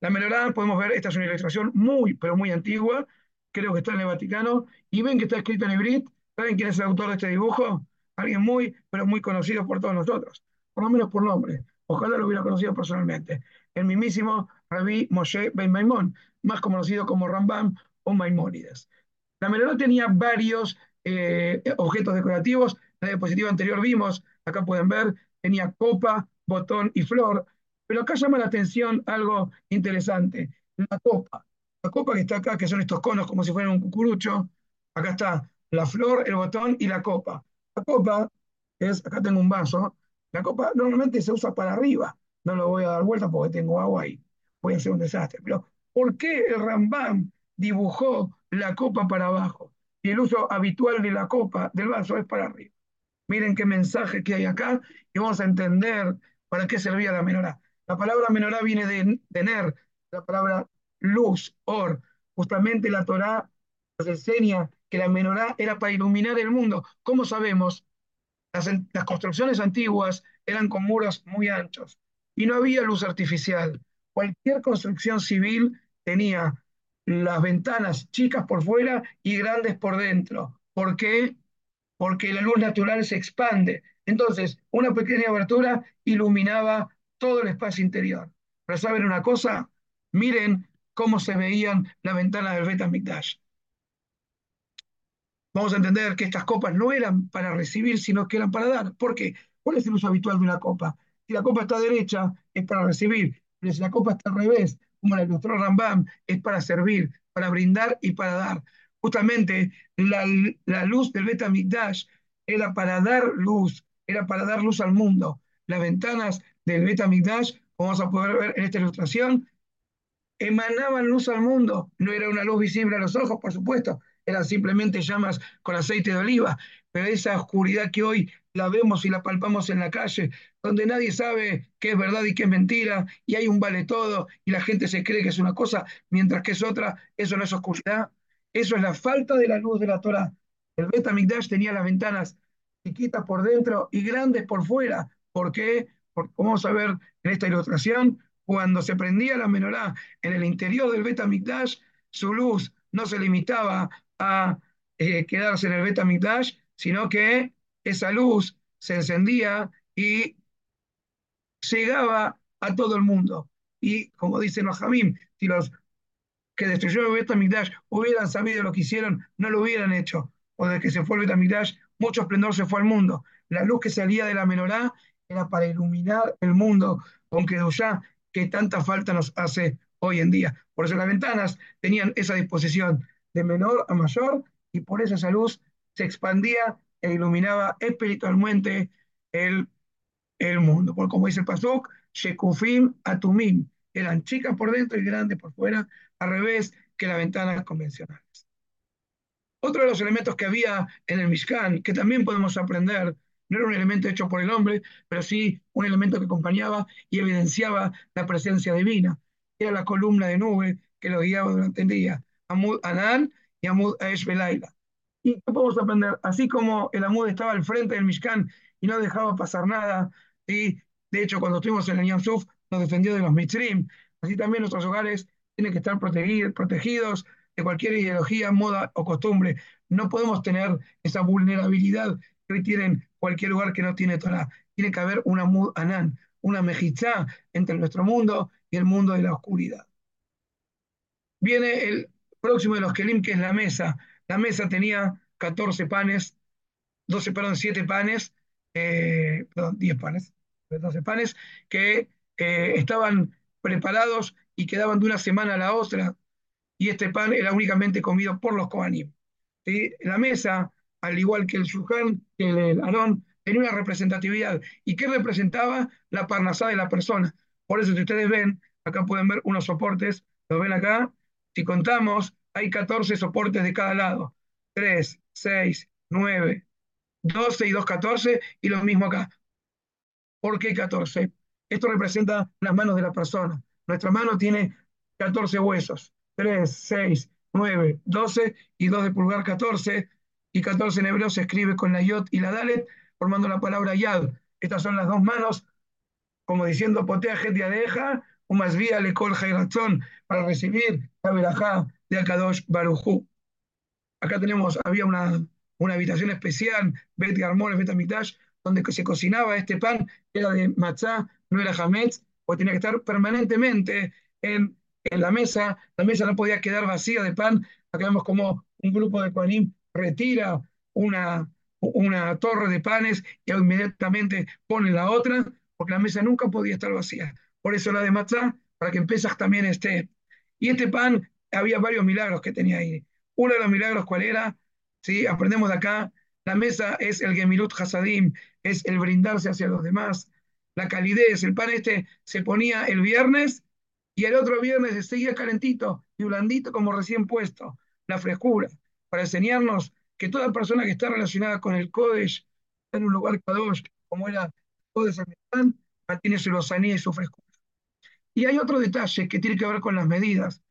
La menorá, podemos ver, esta es una ilustración muy, pero muy antigua, creo que está en el Vaticano, y ven que está escrito en hebrit. ¿Saben quién es el autor de este dibujo? Alguien muy, pero muy conocido por todos nosotros, por lo menos por nombre. Ojalá lo hubiera conocido personalmente. El mismísimo Rabbi Moshe Ben Maimón, más conocido como Rambam o Maimónides. La menorá tenía varios eh, objetos decorativos. En la diapositiva anterior vimos, acá pueden ver, tenía copa, botón y flor. Pero acá llama la atención algo interesante, la copa. La copa que está acá, que son estos conos como si fueran un cucurucho. Acá está la flor, el botón y la copa. La copa es, acá tengo un vaso, la copa normalmente se usa para arriba. No lo voy a dar vuelta porque tengo agua ahí. Voy a hacer un desastre. Pero, ¿por qué el Rambam dibujó la copa para abajo? Y el uso habitual de la copa, del vaso, es para arriba. Miren qué mensaje que hay acá y vamos a entender para qué servía la menorá. La palabra menorá viene de tener, la palabra luz, or. Justamente la Torá nos enseña que la menorá era para iluminar el mundo. ¿Cómo sabemos? Las, las construcciones antiguas eran con muros muy anchos y no había luz artificial. Cualquier construcción civil tenía las ventanas chicas por fuera y grandes por dentro. ¿Por qué? Porque la luz natural se expande. Entonces, una pequeña abertura iluminaba todo el espacio interior. Pero ¿saben una cosa? Miren cómo se veían las ventanas del Bet Mikdash. Vamos a entender que estas copas no eran para recibir, sino que eran para dar. ¿Por qué? ¿Cuál es el uso habitual de una copa? Si la copa está derecha, es para recibir, pero si la copa está al revés, como la ilustró Rambam, es para servir, para brindar y para dar. Justamente la, luz del Bet Mikdash era para dar luz, era para dar luz al mundo. Las ventanas del Bet Mikdash, como vamos a poder ver en esta ilustración, emanaban luz al mundo. No era una luz visible a los ojos, por supuesto, eran simplemente llamas con aceite de oliva, pero esa oscuridad que hoy la vemos y la palpamos en la calle, donde nadie sabe qué es verdad y qué es mentira, y hay un vale todo, y la gente se cree que es una cosa, mientras que es otra, eso no es oscuridad, eso es la falta de la luz de la Torah. El Bet Mikdash tenía las ventanas chiquitas por dentro y grandes por fuera. ¿Por qué? Porque vamos a ver en esta ilustración, cuando se prendía la menorá en el interior del Bet Mikdash, su luz no se limitaba a eh, quedarse en el Bet Mikdash, sino que esa luz se encendía y llegaba a todo el mundo. Y como dicen los si los que destruyeron el Betamigdash hubieran sabido lo que hicieron, no lo hubieran hecho. O de que se fue el Betamigdash, mucho esplendor se fue al mundo. La luz que salía de la menorá era para iluminar el mundo con ya que tanta falta nos hace hoy en día. Por eso las ventanas tenían esa disposición de menor a mayor y por eso esa luz se expandía e iluminaba espiritualmente el, el mundo. Porque como dice el Pasuk, Shekufim Atumim, eran chicas por dentro y grandes por fuera, al revés que las ventanas convencionales. Otro de los elementos que había en el Mishkan, que también podemos aprender, no era un elemento hecho por el hombre, pero sí un elemento que acompañaba y evidenciaba la presencia divina. Era la columna de nube que lo guiaba durante el día, Amud Anan y Amud Aesh Belaila. ¿Y qué podemos aprender? Así como el Amud estaba al frente del Mishkan y no dejaba pasar nada, y de hecho cuando estuvimos en el Yam Suf nos defendió de los Mitzrim, así también nuestros hogares tienen que estar protegidos de cualquier ideología, moda o costumbre. No podemos tener esa vulnerabilidad que hoy tienen cualquier lugar que no tiene Torah. Tiene que haber una mud anán, una mejizá entre nuestro mundo y el mundo de la oscuridad. Viene el próximo de los Kelim, que es la mesa. La mesa tenía 14 panes, 12, perdón, 7 panes, eh, perdón, 10 panes, 12 panes, que eh, estaban preparados y quedaban de una semana a la otra, y este pan era únicamente comido por los Kohanim. La mesa, al igual que el Shulchan, que el Aarón, tenía una representatividad. ¿Y qué representaba? La parnasá de la persona. Por eso, si ustedes ven, acá pueden ver unos soportes, lo ven acá, si contamos, hay 14 soportes de cada lado. 3, 6, 9, 12 y 2, 14, y lo mismo acá. ¿Por qué 14? Esto representa las manos de la persona. Nuestra mano tiene 14 huesos. 3, 6, 9, 12 y 2 de pulgar 14. Y 14 en hebreo se escribe con la yod y la dalet, formando la palabra yad. Estas son las dos manos, como diciendo potea de adeja, umas vía le col razón para recibir la verajá de Akadosh Barujú. Acá tenemos, había una, una habitación especial, Bet Garmón, Bet Amitash, donde se cocinaba este pan, era de matzá, no era hametz, porque tenía que estar permanentemente en, la mesa. La mesa no podía quedar vacía de pan. Acá vemos como un grupo de Koanim retira una, una torre de panes y inmediatamente pone la otra, porque la mesa nunca podía estar vacía. Por eso la de matzá, para que en también esté. Y este pan, había varios milagros que tenía ahí. Uno de los milagros, ¿cuál era? ¿Sí? Aprendemos de acá, la mesa es el Gemilut Hasadim, es el brindarse hacia los demás. La calidez, el pan este se ponía el viernes y el otro viernes seguía calentito y blandito como recién puesto. La frescura, para enseñarnos que toda persona que está relacionada con el Kodesh, en un lugar Kadosh, como era Kodesh mantiene su lozanía y su frescura. Y hay otro detalle que tiene que ver con las medidas.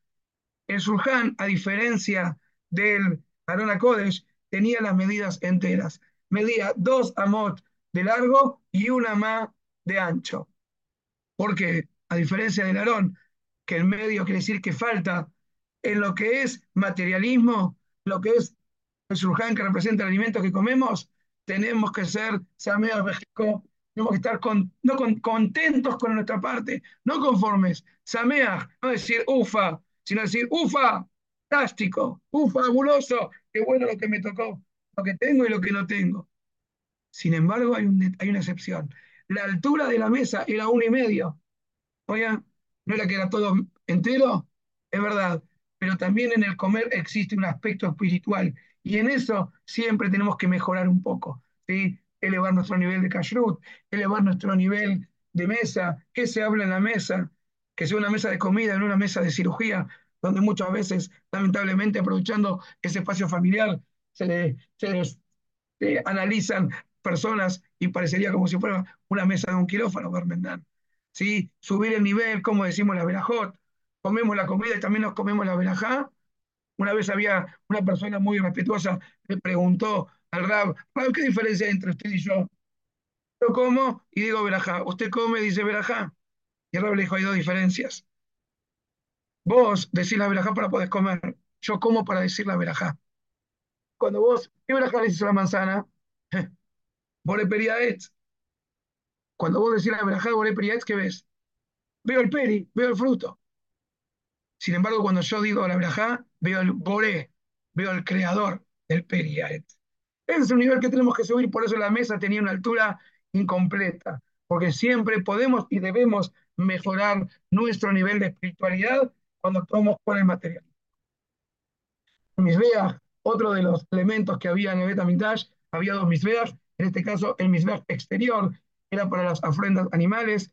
El Surjan, a diferencia del Arona Kodesh, tenía las medidas enteras. Medía dos amot de largo y una más de ancho. Porque, a diferencia del Aarón, que el medio quiere decir que falta en lo que es materialismo, lo que es el surján que representa el alimento que comemos, tenemos que ser Sameos México tenemos que estar no contentos con nuestra parte, no conformes. Sameach, no decir ufa, sino decir ufa, fantástico, ufa, fabuloso, qué bueno lo que me tocó, lo que tengo y lo que no tengo. Sin embargo, hay, hay una excepción. La altura de la mesa era uno y medio. Oye, no era que era todo entero, es verdad, pero también en el comer existe un aspecto espiritual y en eso siempre tenemos que mejorar un poco. ¿sí? elevar nuestro nivel de kashrut, elevar nuestro nivel de mesa, qué se habla en la mesa, que sea una mesa de comida, en una mesa de cirugía, donde muchas veces, lamentablemente, aprovechando ese espacio familiar, se, analizan personas y parecería como si fuera una mesa de un quirófano, Barmendán. ¿Sí? Subir el nivel, como decimos la verajot, comemos la comida y también nos comemos la verajá. Una vez había una persona muy respetuosa, le preguntó al Rab, ¿qué diferencia hay entre usted y yo? Yo como y digo verajá. Usted come y dice verajá. Y el Rab le dijo, hay dos diferencias. Vos decís la verajá para poder comer. Yo como para decir la verajá. Cuando vos, ¿qué verajá le dices a la manzana? Le Cuando vos decís la verajá, vos le ¿qué ves? Veo el peri, veo el fruto. Sin embargo, cuando yo digo la verajá, veo el boré, veo el creador del periaet. Ese es un nivel que tenemos que subir, por eso la mesa tenía una altura incompleta, porque siempre podemos y debemos mejorar nuestro nivel de espiritualidad cuando actuamos con el material. Misbeach, otro de los elementos que había en el Betamigdash, había dos misbeach, en este caso el misbeach exterior era para las ofrendas animales,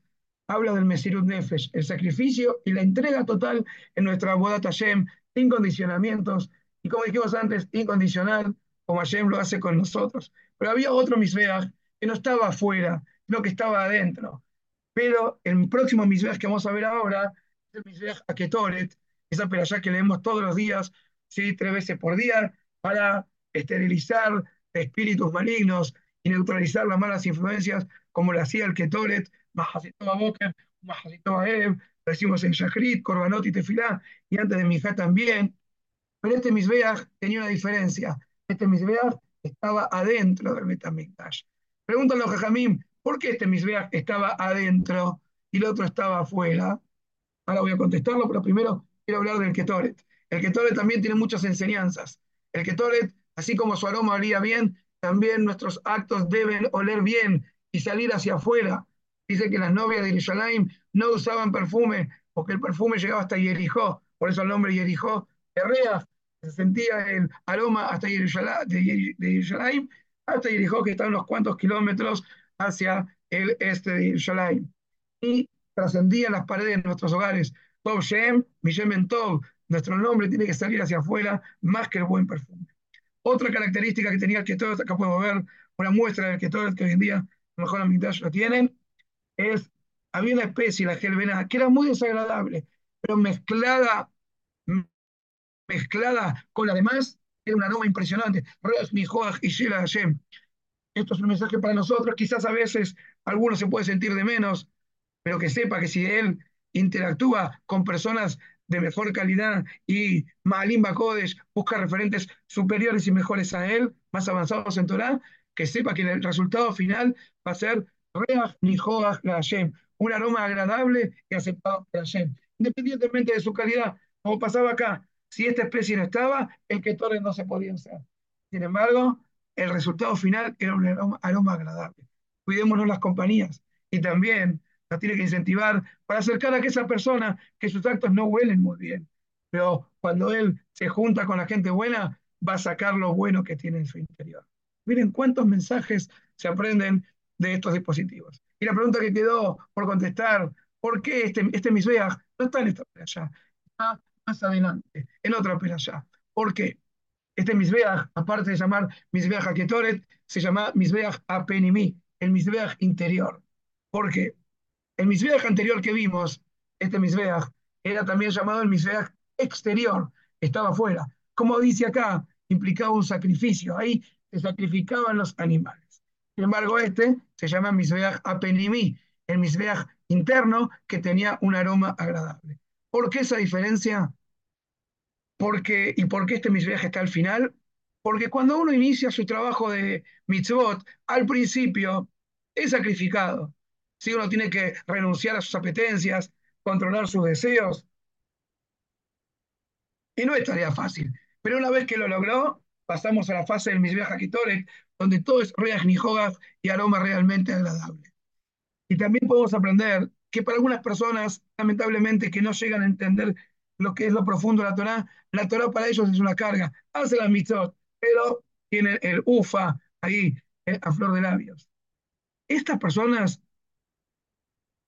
habla del Mesirut Nefesh, el sacrificio y la entrega total en nuestra boda Tashem, sin condicionamientos y como dijimos antes, incondicional, como Hashem lo hace con nosotros. Pero había otro Misbeach que no estaba afuera, sino que estaba adentro. Pero el próximo Misbeach que vamos a ver ahora es el Misbeach Aketoret, esa perashá que leemos todos los días, ¿sí? tres veces por día, para esterilizar espíritus malignos y neutralizar las malas influencias, como lo hacía el Ketoret, Mahasitova Boker, Mahasitova Ev, lo decimos en Shachrit, Korbanot y Tefilá, y antes de Mijá también. Pero este Misbeach tenía una diferencia. Este Misbeach estaba adentro del Betamikdash. Pregúntale a Jajamim, ¿por qué este Misbeach estaba adentro y el otro estaba afuera? Ahora voy a contestarlo, pero primero quiero hablar del Ketoret. El Ketoret también tiene muchas enseñanzas. El Ketoret, así como su aroma olía bien, también nuestros actos deben oler bien y salir hacia afuera. Dice que las novias de Jerusalén no usaban perfume porque el perfume llegaba hasta Jericó, por eso el nombre Jericó, Herreas, se sentía el aroma hasta Jerusalén, hasta Jericó, que está unos cuantos kilómetros hacia el este de Jerusalén. Y trascendían las paredes de nuestros hogares. Tov Shem, Mishem Tov, nuestro nombre tiene que salir hacia afuera más que el buen perfume. Otra característica que tenía el Ketoret, acá podemos ver una muestra del Ketoret que hoy en día mejor la lo tienen, es, había una especie, la gelbenada, que era muy desagradable, pero mezclada, mezclada con la demás, era un aroma impresionante. Esto es un mensaje para nosotros, quizás a veces alguno se puede sentir de menos, pero que sepa que si él interactúa con personas de mejor calidad y Maalim Bakodesh busca referentes superiores y mejores a él, más avanzados en Torah, que sepa que el resultado final va a ser Reach Hashem, un aroma agradable y aceptado por Hashem, independientemente de su calidad, como pasaba acá. Si esta especie no estaba, el que torre no se podía usar. Sin embargo, el resultado final era un aroma agradable. Cuidémonos las compañías y también la tiene que incentivar para acercar a esa persona que sus actos no huelen muy bien. Pero cuando él se junta con la gente buena, va a sacar lo bueno que tiene en su interior. Miren cuántos mensajes se aprenden de estos dispositivos. Y la pregunta que quedó por contestar, ¿por qué este, este Misbeach no está en esta playa? Está más adelante, en otra playa. ¿Por qué? Este Misbeach, aparte de llamar Misbeach Aketoret, se llama Misbeach Apenimi, el Misbeach interior. ¿Por qué? El Misbeach anterior que vimos, este Misbeach, era también llamado el Misbeach exterior, estaba afuera. Como dice acá, implicaba un sacrificio, ahí se sacrificaban los animales. Sin embargo, este se llama Misbeach Apenimi, el Misbeach interno que tenía un aroma agradable. ¿Por qué esa diferencia? Porque, ¿Y por qué este Misbeach está al final? Porque cuando uno inicia su trabajo de mitzvot, al principio es sacrificado. Si uno tiene que renunciar a sus apetencias, controlar sus deseos. Y no es tarea fácil. Pero una vez que lo logró, pasamos a la fase del Misbeach Akitoret, donde todo es reaj y aroma realmente agradable. Y también podemos aprender que para algunas personas, lamentablemente, que no llegan a entender lo que es lo profundo de la Torah, la Torah para ellos es una carga. Hace la mitzvot, pero tienen el ufa ahí, eh, a flor de labios. Estas personas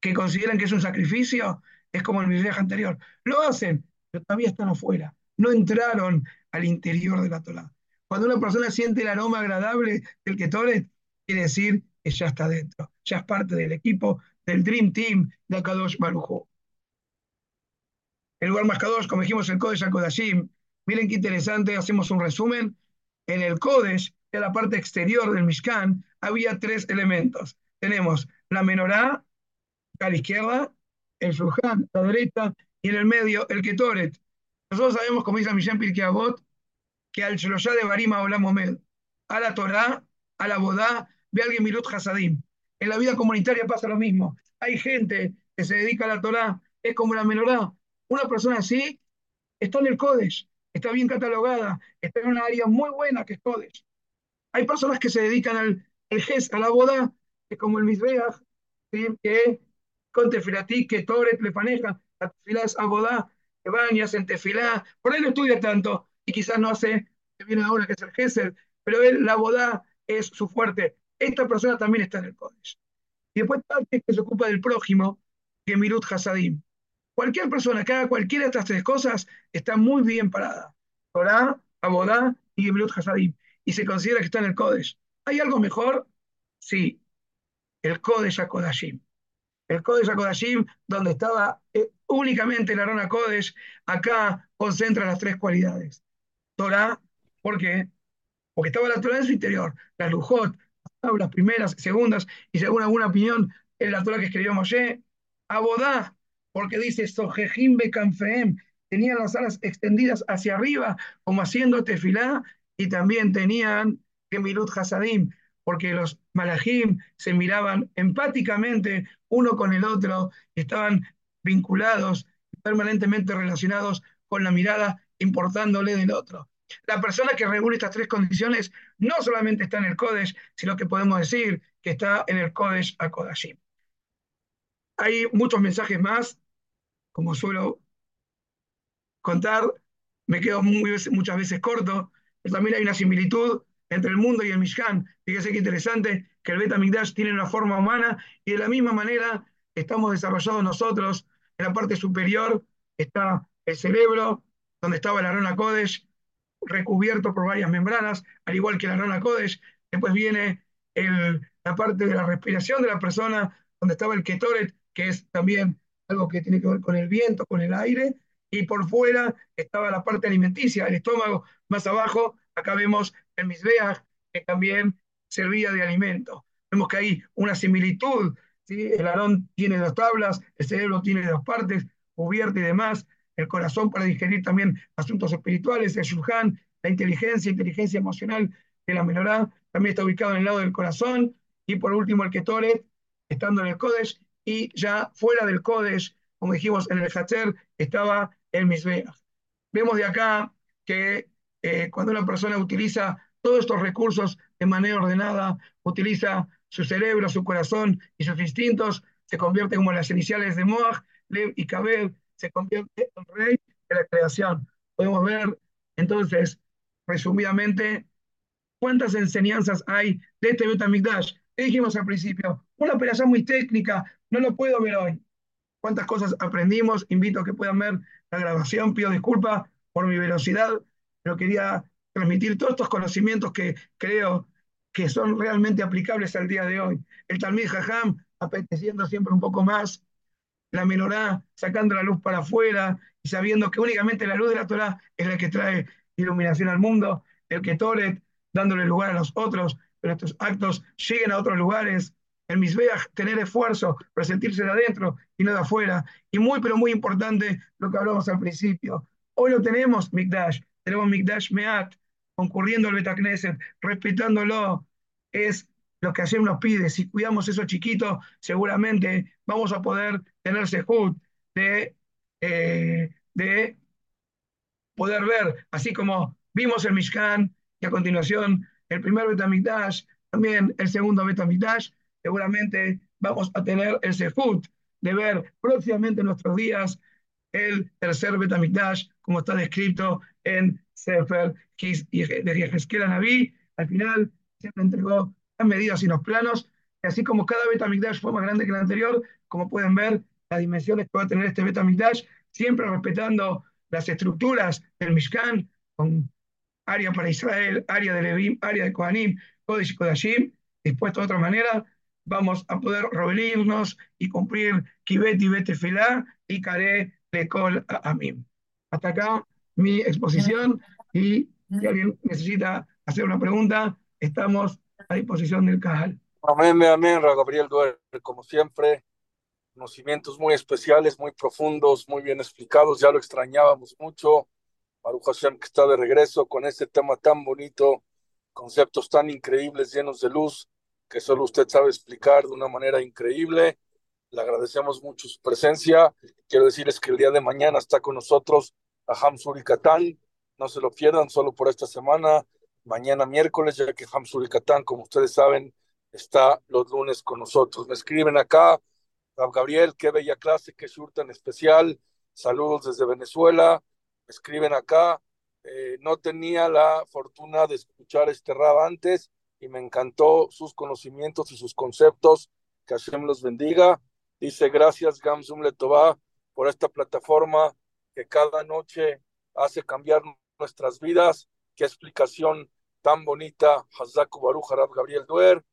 que consideran que es un sacrificio, es como el viaje anterior. Lo hacen, pero todavía están afuera. No entraron al interior de la Torah. Cuando una persona siente el aroma agradable del Ketoret, quiere decir que ya está dentro, ya es parte del equipo, del Dream Team de Akadosh Barujo. El lugar más Kadosh, como dijimos, el Kodesh Akodashim. Miren qué interesante, hacemos un resumen. En el Kodesh, en la parte exterior del Mishkan, había tres elementos. Tenemos la menorá, a la izquierda, el Shulchan, a la derecha, y en el medio el Ketoret. Nosotros sabemos, como dice Mishan Pirkei Avot, que al Shloshá de Barima Olam Omed, a la Torah, a la Bodá, ve alguien Milut Hasadim. En la vida comunitaria pasa lo mismo. Hay gente que se dedica a la Torah, es como la menorá. Una persona así está en el Kodesh, está bien catalogada, está en una área muy buena que es Kodesh. Hay personas que se dedican al el GES, a la boda, es como el Mizbeach, que con tefilatí, que Toret le paneja, la tefilá es abodá, que bañas en tefilá, por ahí no estudia tanto, y quizás no hace que viene ahora, que es el Gesel, pero él, la boda es su fuerte. Esta persona también está en el Kodesh. Y después parte que se ocupa del prójimo, que Mirut. Cualquier persona que haga cualquiera de estas tres cosas está muy bien parada. Torah, Abodá y Gemilut Hasadim. Y se considera que está en el Kodesh. ¿Hay algo mejor? Sí, el Kodesh HaKodashim. El Kodesh HaKodashim, donde estaba eh, únicamente el Arona Kodesh, acá concentra las tres cualidades. Torah, ¿por qué? Porque estaba la Torah en su interior, la Lujot, las primeras, segundas, y según alguna opinión, en la Torah que escribió Moshe, Abodá, porque dice Sojejim Bekanfeem, tenían las alas extendidas hacia arriba, como haciendo tefilá, y también tenían Gemilut Hasadim, porque los malajim se miraban empáticamente uno con el otro, estaban vinculados, permanentemente relacionados con la mirada, importándole del otro. La persona que reúne estas tres condiciones no solamente está en el Kodesh, sino que podemos decir que está en el Kodesh a Kodashim. Hay muchos mensajes más, como suelo contar, me quedo muchas veces corto, pero también hay una similitud entre el mundo y el Mishkan. Fíjese qué interesante que el Betamigdash tiene una forma humana y de la misma manera estamos desarrollados nosotros. En la parte superior está el cerebro, donde estaba la Arona Kodesh, recubierto por varias membranas, al igual que la Arona Kodesh. Después viene el, la parte de la respiración de la persona, donde estaba el Ketoret, que es también algo que tiene que ver con el viento, con el aire, y por fuera estaba la parte alimenticia, el estómago, más abajo, acá vemos el Misbeach, que también servía de alimento. Vemos que hay una similitud, el arón tiene dos tablas, el cerebro tiene dos partes, cubierta y demás, el corazón para digerir también asuntos espirituales, el shulhan, la inteligencia, inteligencia emocional de la menorá, también está ubicado en el lado del corazón, y por último el Ketoret, estando en el Kodesh, y ya fuera del Kodesh, como dijimos en el Hacher, estaba el Misbeach. Vemos de acá que eh, cuando una persona utiliza todos estos recursos de manera ordenada, utiliza su cerebro, su corazón y sus instintos, se convierte como las iniciales de Moach, Lev y Kabel, se convierte en rey de la creación. Podemos ver entonces, resumidamente, cuántas enseñanzas hay de este Betamigdash. ¿Qué dijimos al principio? Una operación muy técnica, no lo puedo ver hoy. Cuántas cosas aprendimos, invito a que puedan ver la grabación, pido disculpas por mi velocidad, pero quería transmitir todos estos conocimientos que creo que son realmente aplicables al día de hoy. El Talmid Jajam apeteciendo siempre un poco más, la menorá sacando la luz para afuera y sabiendo que únicamente la luz de la Torah es la que trae iluminación al mundo, el que dándole lugar a los otros, pero estos actos lleguen a otros lugares, el Misbeach, tener esfuerzo, sentirse de adentro y no de afuera. Y muy, pero muy importante lo que hablamos al principio. Hoy no tenemos Mikdash, tenemos Mikdash Meat, concurriendo al Betacneset, respetándolo. Es lo que Hashem nos pide. Si cuidamos eso chiquito, seguramente vamos a poder tener sehut de, eh, de poder ver, así como vimos el Mishkan y a continuación el primer Betamikdash, también el segundo Betamikdash, seguramente vamos a tener el sehut de ver próximamente en nuestros días el tercer Betamikdash, como está descrito en Sefer de Yehezkel Naví. Al final se entregó las medidas y los planos, y así como cada Betamikdash fue más grande que el anterior, como pueden ver, las dimensiones que va a tener este Betamikdash, siempre respetando las estructuras del Mishkan, con área para Israel, área de Levim, área de Kohanim, Kodesh y Kodashim, dispuesto de otra manera, vamos a poder reunirnos y cumplir Kibet y Betefilá y Kare Lekol Amim. Hasta acá mi exposición y si alguien necesita hacer una pregunta, estamos a disposición del canal. Amén, amén, Gabriel Duer, como siempre, conocimientos muy especiales, muy profundos, muy bien explicados, ya lo extrañábamos mucho. Baruch Hashem que está de regreso con este tema tan bonito, conceptos tan increíbles, llenos de luz, que solo usted sabe explicar de una manera increíble. Le agradecemos mucho su presencia. Quiero decirles que el día de mañana está con nosotros a Hamsuri Katán. No se lo pierdan solo por esta semana. Mañana miércoles, ya que Hamsuri Katán, como ustedes saben, está los lunes con nosotros. Me escriben acá, Gabriel, qué bella clase, qué shur tan especial. Saludos desde Venezuela. Me escriben acá. Eh, no tenía la fortuna de escuchar este rap antes y me encantó sus conocimientos y sus conceptos. Que Hashem los bendiga. Dice, gracias Gamsum Letová por esta plataforma que cada noche hace cambiar nuestras vidas. qué explicación tan bonita, Hazaku Baruch Harab Gabriel Duer,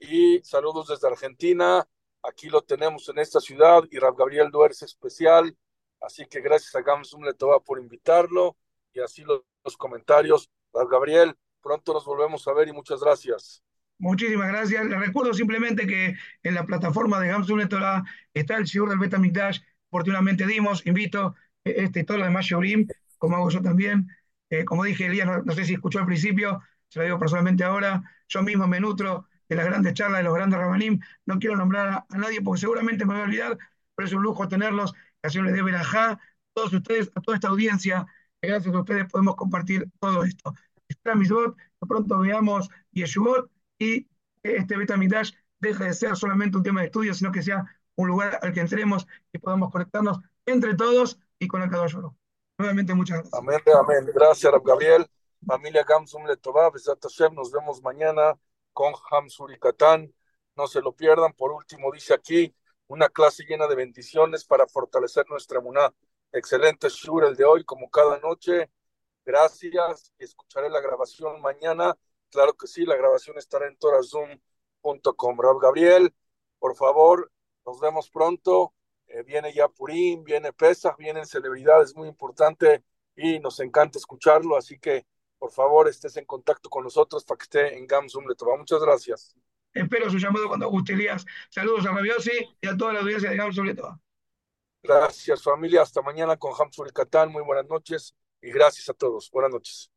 y saludos desde Argentina, aquí lo tenemos en esta ciudad, y Rab Gabriel Duer es especial, así que gracias a Gamsum Letoba por invitarlo, y así los, los comentarios, Rab Gabriel, pronto nos volvemos a ver y muchas gracias. Muchísimas gracias. Les recuerdo simplemente que en la plataforma de Gamsun Torah está el Shiur del Betamikdash. Oportunamente dimos, invito este, todos los demás Shurim, como hago yo también. Eh, como dije, Elías, no, no, sé si escuchó al principio, se lo digo personalmente ahora, yo mismo me nutro de las grandes charlas de los grandes Rabanim. No quiero nombrar a, a, nadie porque seguramente me voy a olvidar, pero es un lujo tenerlos. Que así les dé verajá, todos ustedes, a toda esta audiencia, que gracias a ustedes podemos compartir todo esto. Espera Misbot, que pronto veamos Yeshuvot y este Betamidash deje de ser solamente un tema de estudio, sino que sea un lugar al que entremos y podamos conectarnos entre todos y con el Kadosh Nuevamente, muchas gracias. Amén, amén. Gracias, Gabriel. Familia Gamsum Letová, nos vemos mañana con Hamsur y Katán. No se lo pierdan. Por último, dice aquí, una clase llena de bendiciones para fortalecer nuestra muná. Excelente Shur el de hoy, como cada noche. Gracias. Escucharé la grabación mañana. Claro que sí, la grabación estará en torazoom.com. Raúl Gabriel, por favor, nos vemos pronto. Eh, viene ya Purim, viene Pesach, vienen celebridades muy importantes y nos encanta escucharlo. Así que, por favor, estés en contacto con nosotros para que esté en Gamsum Letova. Muchas gracias. Espero su llamado cuando guste, Elías. Saludos a Rabiosi y a toda la audiencia de Gamsum Letova. Gracias, familia. Hasta mañana con Hamsur y Catán. Muy buenas noches y gracias a todos. Buenas noches.